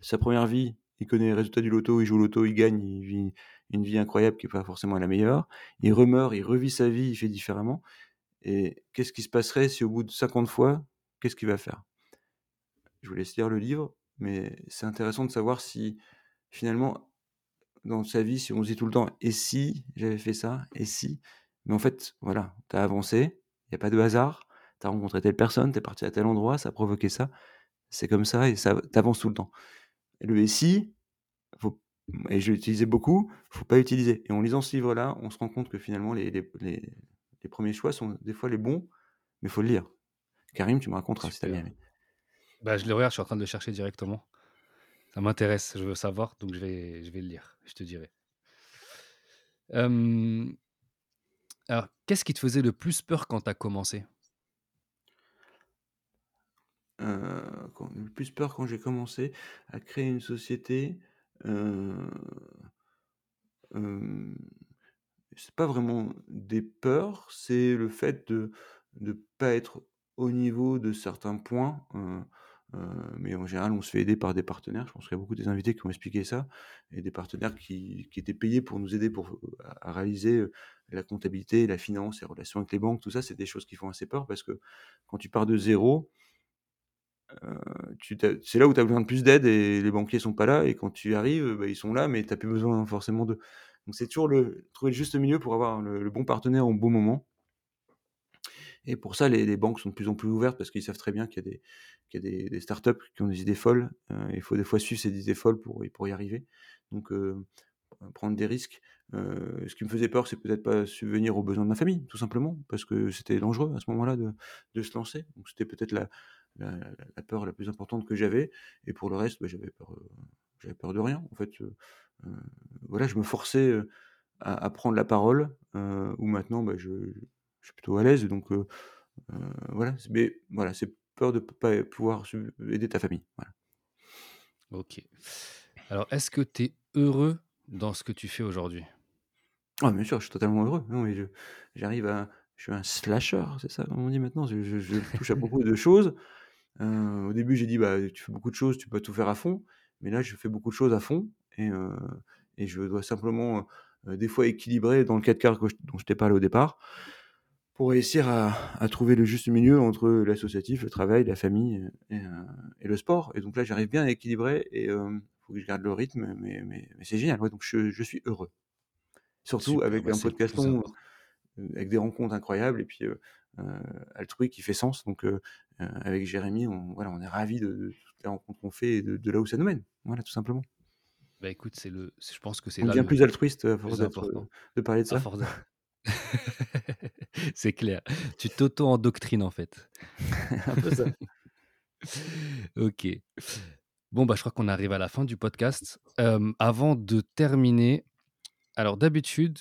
Sa première vie, il connaît les résultats du loto, il joue au loto, il gagne, il vit une vie incroyable qui est pas forcément la meilleure. Il remeurt, il revit sa vie, il fait différemment et qu'est-ce qui se passerait si au bout de 50 fois, qu'est-ce qu'il va faire? Je vous laisse lire le livre, mais c'est intéressant de savoir si finalement, dans sa vie, si on se dit tout le temps: «Et si j'avais fait ça? Et si?» mais en fait, voilà, tu as avancé, il y a pas de hasard, tu as rencontré telle personne, tu es parti à tel endroit, ça a provoqué ça. C'est comme ça et ça tu avances tout le temps. Le «et si», faut et je l'ai utilisé beaucoup, faut pas utiliser et en lisant ce livre-là, on se rend compte que finalement les les les les 1 choix sont des fois les bons, mais faut le lire. Karim, tu me raconteras si tu as bien aimé. Bah, je le regarde, je suis en train de le chercher directement. Ça m'intéresse, je veux savoir, donc je vais je vais le lire, je te dirai. Alors, qu'est-ce qui te faisait le plus peur quand tu as commencé? Quand le plus peur quand j'ai commencé à créer une société, heu, hem, c'est pas vraiment des peurs, c'est le fait de de pas être au niveau de certains points, heu, mais en général, on se fait aider par des partenaires. Je pense qu'il y a beaucoup des invités qui ont expliqué ça et des partenaires qui qui étaient payés pour nous aider pour, à à réaliser, heu, la comptabilité, la finance, les relations avec les banques, tout ça, c'est des choses qui font assez peur parce que quand tu pars de 0 heu, tu tu c'est là où tu as besoin de plus d'aide et les banquiers sont pas là et quand tu arrives, bah, ils sont là, mais tu as plus besoin forcément d'eux. Donc c'est toujours le trouver le juste milieu pour avoir le bon partenaire au bon moment et pour ça, les banques sont de plus en plus ouvertes parce qu'ils savent très bien qu'il y a des startups qui ont des idées folles, heu, il faut des fois suivre ces idées folles pour y arriver. Donc heu, prendre des risques. Ce qui me faisait peur, c'est peut-être pas subvenir aux besoins de ma famille, tout simplement, parce que c'était dangereux à ce moment-là de se lancer. Donc c'était peut-être la peur la plus importante que j'avais et pour le reste, bah, j'avais peur, de rien en fait, voilà, je me forçais, à prendre la parole, où maintenant, bah, je suis plutôt à l'aise donc voilà, mais voilà, c'est peur de p pas pouvoir aider ta famille, voilà. OK. Alors, est-ce que tu es heureux dans ce que tu fais aujourd'hui? Ah bien sûr, je suis totalement heureux. Non mais je j'arrive à je suis un slasher, c'est ça comme on dit maintenant? Je je je touche à beaucoup de choses. Heu, au début, j'ai dit: «Bah, tu fais beaucoup de choses, tu peux tout faire à fond», mais là, je fais beaucoup de choses à fond et et je dois simplement, des fois équilibrer dans le 4 que j dont je t'ai parlé au départ, pour réussir à à trouver le juste milieu entre l'associatif, le travail, la famille et heu et le sport et donc là, j'arrive bien à équilibrer et hem, faut que je garde le rythme, mais mais mais c'est génial, ouais, donc je je suis heureux. Surtout Super, avec bah, un important. heu, avec des rencontres incroyables et puis, heu, Altrui qui fait sens donc avec Jérémy, on voilà, on est ravis de de toutes les rencontres qu'on fait et de de là où ça nous mène. Voilà, tout simplement. Bah, écoute, c'est le je pense que c'est On devient plus altruiste à force de parler de À ça. force de [laughs] c'est clair. Tu t'auto-endoctrines, en fait. [laughs] Un peu ça. [laughs] OK. Bon, bah, je crois qu'on arrive à la fin du podcast. Avant de terminer, alors d'habitude,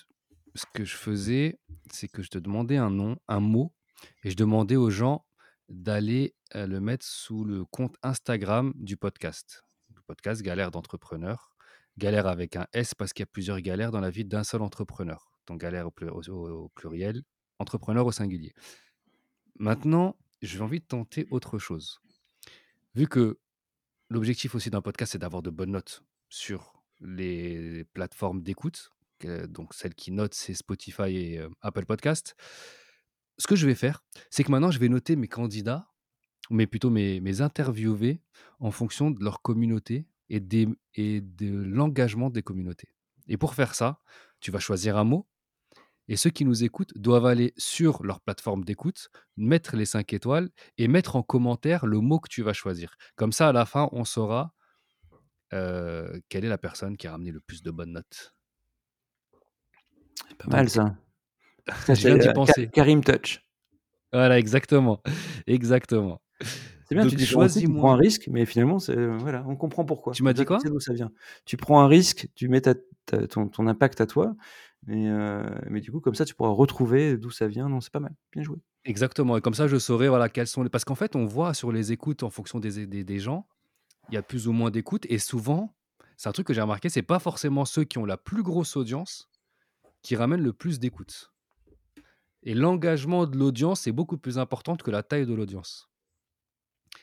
ce que je faisais, c'est que je te demandais un nom, un mot et je demandais aux gens d'aller, heu, le mettre sous le compte Instagram du podcast. Le podcast Galère d'entrepreneur. Galère avec un S parce qu'il y a plusieurs galères dans la vie d'un seul entrepreneur. Donc galère au plu au au pluriel, entrepreneur au singulier. Maintenant, j'ai envie de tenter autre chose. Vu que l'objectif aussi d'un podcast, c'est d'avoir de bonnes notes sur les plateformes d'écoute, donc celles qui notent, c'est Spotify et heu, Apple Podcast. Ce que je vais faire, c'est que maintenant je vais noter mes candidats, mais plutôt mes interviewés en fonction de leur communauté et de l'engagement des communautés et pour faire ça, tu vas choisir un mot et ceux qui nous écoutent doivent aller sur leur plateforme d'écoute, mettre les 5 étoiles et mettre en commentaire le mot que tu vas choisir. Comme ça, à la fin, on saura, heu, quelle est la personne qui a ramené le plus de bonnes notes. C'est pas mal ça. [laughs] C'est, d'y heu, Ka penser. Karim Touch. Voilà, exactement, [laughs] exactement. C'est bien, tu Donc différencies, tu prends un risque, mais finalement, c'est, heu, voilà, on comprend pourquoi. Tu m'as dit quoi? sais d'où ça vient. Tu prends un risque, tu mets ta ton ton impact à toi, mais heu, mais du coup, comme ça, tu pourras retrouver d'où ça vient. Non, c'est pas mal. Bien joué. Exactement. Et comme ça, je saurai, voilà, quels sont les parce qu'en fait, on voit sur les écoutes en fonction des des des gens, il y a plus ou moins d'écoutes. Et souvent, c'est un truc que j'ai remarqué, c'est pas forcément ceux qui ont la plus grosse audience qui ramènent le plus d'écoutes. Et l'engagement de l'audience est beaucoup plus importante que la taille de l'audience.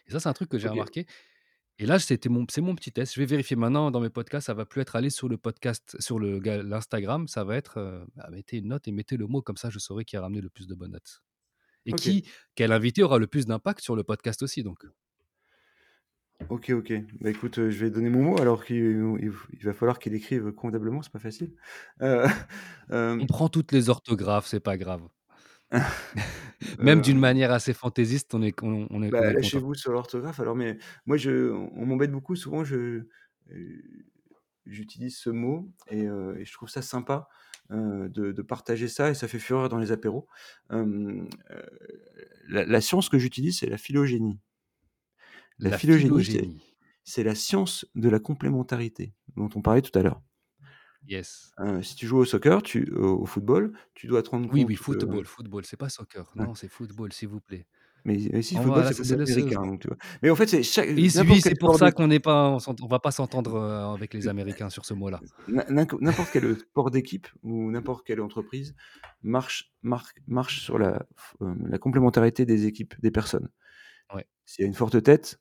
Et ça, c'est un truc que j'ai remarqué et là, c'était mon c'est mon petit test. Je vais vérifier maintenant dans mes podcasts, ça va plus être aller sur le podcast sur le l'Instagram, ça va être, heu, bah, mettez une note et mettez le mot comme ça, je saurai qui a ramené le plus de bonnes notes et qui quel invité aura le plus d'impact sur le podcast aussi donc. OK, OK. Bah, écoute, heu, je vais donner mon mot alors qu'il il il va falloir qu'il écrive convenablement, c'est pas facile. [laughs] On prend toutes les orthographes, c'est pas grave. [laughs] Même d'une hem, manière assez fantaisiste, on est on on est on bah, est content. lâchez-vous sur l'orthographe alors, mais moi, je on m'embête beaucoup. Souvent, je, heu, j'utilise ce mot et heu, et je trouve ça sympa, de de partager ça et ça fait fureur dans les apéros. La la science que j'utilise, c'est la phylogénie. La La phylogénie, c'est phylogénie. c'est la science de la complémentarité dont on parlait tout à l'heure. Yes. Heu, si tu joues au soccer, tu au au football, tu dois te rendre Oui, oui, compte que football, football, c'est pas soccer. ouais, Non, c'est football, s'il vous plaît. mais mais si On football, c'est football américain, donc tu vois? Mais en fait, c'est chaque oui, c'est oui, pour ça qu'on n'est pas on s'ent on va pas s'entendre, heu, avec les Américains sur ce mot-là. n'importe quel, sport d'équipe ou n'importe quelle entreprise marche marque marche sur la hem, la complémentarité des équipes, des personnes. Ouais, S'il y a une forte tête,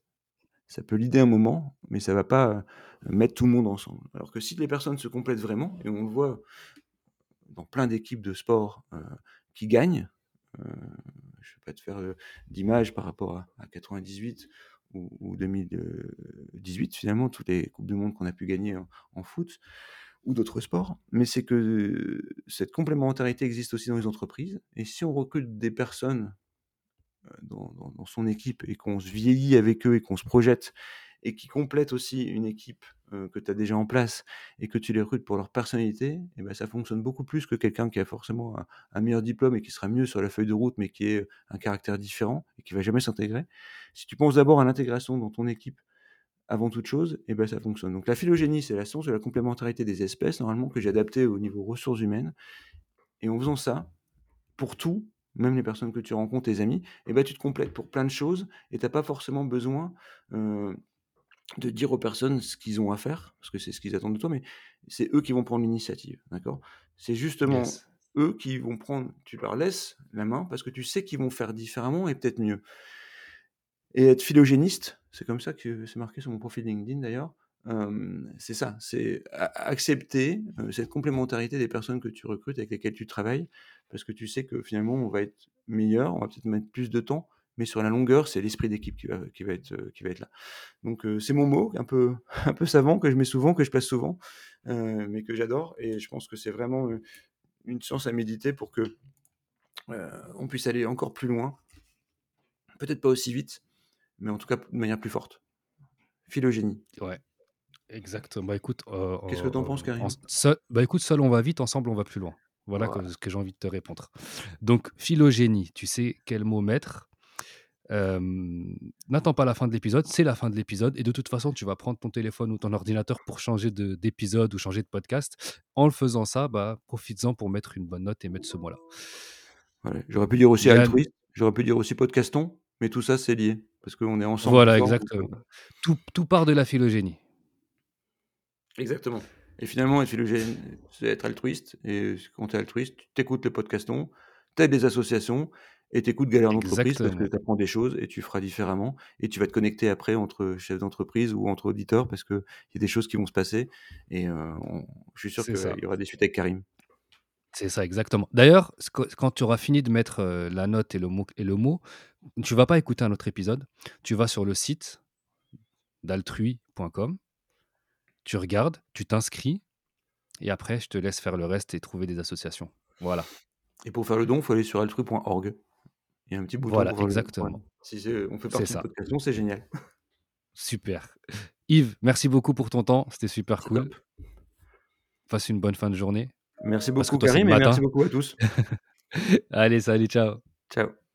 ça peut leader un moment, mais ça va pas, mettre tout le monde ensemble. Alors que si les personnes se complètent vraiment et on le voit dans plein d'équipes de sport, heu, qui gagnent, heu, je vais pas te faire, heu, d'image par rapport à à 98 ou ou 2018 finalement, toutes les coupes du monde qu'on a pu gagner en foot ou d'autres sports. Mais c'est que, cette complémentarité existe aussi dans les entreprises et si on recrute des personnes, dans son équipe et qu'on se vieillit avec eux et qu'on se projette et qui complètent aussi une équipe, que tu as déjà en place et que tu les recrutes pour leur personnalité bah, ça fonctionne beaucoup plus que quelqu'un qui a forcément un meilleur diplôme et qui sera mieux sur la feuille de route, mais qui est, un caractère différent et qui va jamais s'intégrer. Si tu penses d'abord à l'intégration dans ton équipe avant toute chose bah, ça fonctionne. Donc la phylogénie, c'est la science de la complémentarité des espèces normalement que j'ai adapté au niveau ressources humaines et en faisant ça, pour tout, même les personnes que tu rencontres, tes amis bah, tu te complètes pour plein de choses et tu as pas forcément besoin, de dire aux personnes ce qu'ils ont à faire, parce que c'est ce qu'ils attendent de toi, mais c'est eux qui vont prendre l'initiative, d'accord? C'est justement yes. eux qui vont prendre tu leur laisses la main parce que tu sais qu'ils vont faire différemment et peut-être mieux. Et être phylogéniste, c'est comme ça que c'est marqué sur mon profil LinkedIn d'ailleurs, c'est ça, c'est accepter, heu, cette complémentarité des personnes que tu recrutes, avec lesquelles tu travailles, parce que tu sais que finalement on va être meilleur, on va peut-être mettre plus de temps, mais sur la longueur, c'est l'esprit d'équipe qui va qui va être, qui va être là. Donc heu, c'est mon mot un peu [laughs] un peu savant que je mets souvent, que je place souvent, heu, mais que j'adore et je pense que c'est vraiment, heu, une science à méditer pour que, on puisse aller encore plus loin. Peut-être pas aussi vite, mais en tout cas de manière plus forte. Phylogénie. Ouais, exactement. Bah, écoute, Qu'est-ce que tu en heu, penses, en Karim? seul bah, écoute, seul on va vite, ensemble on va plus loin. Voilà Voilà. ce que j'ai envie de te répondre. Donc phylogénie, tu sais quel mot mettre? N'attends pas la fin de l'épisode, c'est la fin de l'épisode et de toute façon, tu vas prendre ton téléphone ou ton ordinateur pour changer de d'épisode ou changer de podcast. En le faisant ça, bah, profites-en pour mettre une bonne note et mettre ce mot-là. J'aurais pu dire aussi altruiste, j'aurais pu dire aussi podcaston, mais tout ça, c'est lié parce qu'on est ensemble voilà, exactement. heu Tout tout part de la phylogénie. Exactement et finalement être phylogène, c'est être altruiste et quand tu es altruiste, tu écoutes le podcaston, tu aides des associations et tu écoutes Galères d'entreprise parce que tu apprends des choses et tu feras différemment et tu vas te connecter après entre chefs d'entreprise ou entre auditeurs parce qu'il y a des choses qui vont se passer et on je suis sûr qu'il y aura des suites avec Karim. C'est ça, exactement. D'ailleurs, quand tu auras fini de mettre, la note et le mot et le mot, tu vas pas écouter un autre épisode. Tu vas sur le site d'altrui.com tu regardes, tu t'inscris et après je te laisse faire le reste et trouver des associations. Voilà. Et pour faire le don, il faut aller sur altrui.org. Il y a un petit bouton Voilà, pour le exactement. Si c'est on fait partie de ça. podcaston, c'est génial. Super. Yves, merci beaucoup pour ton temps, c'était super cool. top. Passe une bonne fin de journée. Merci beaucoup Karim et merci beaucoup à tous. [laughs] Allez, salut, ciao. Ciao.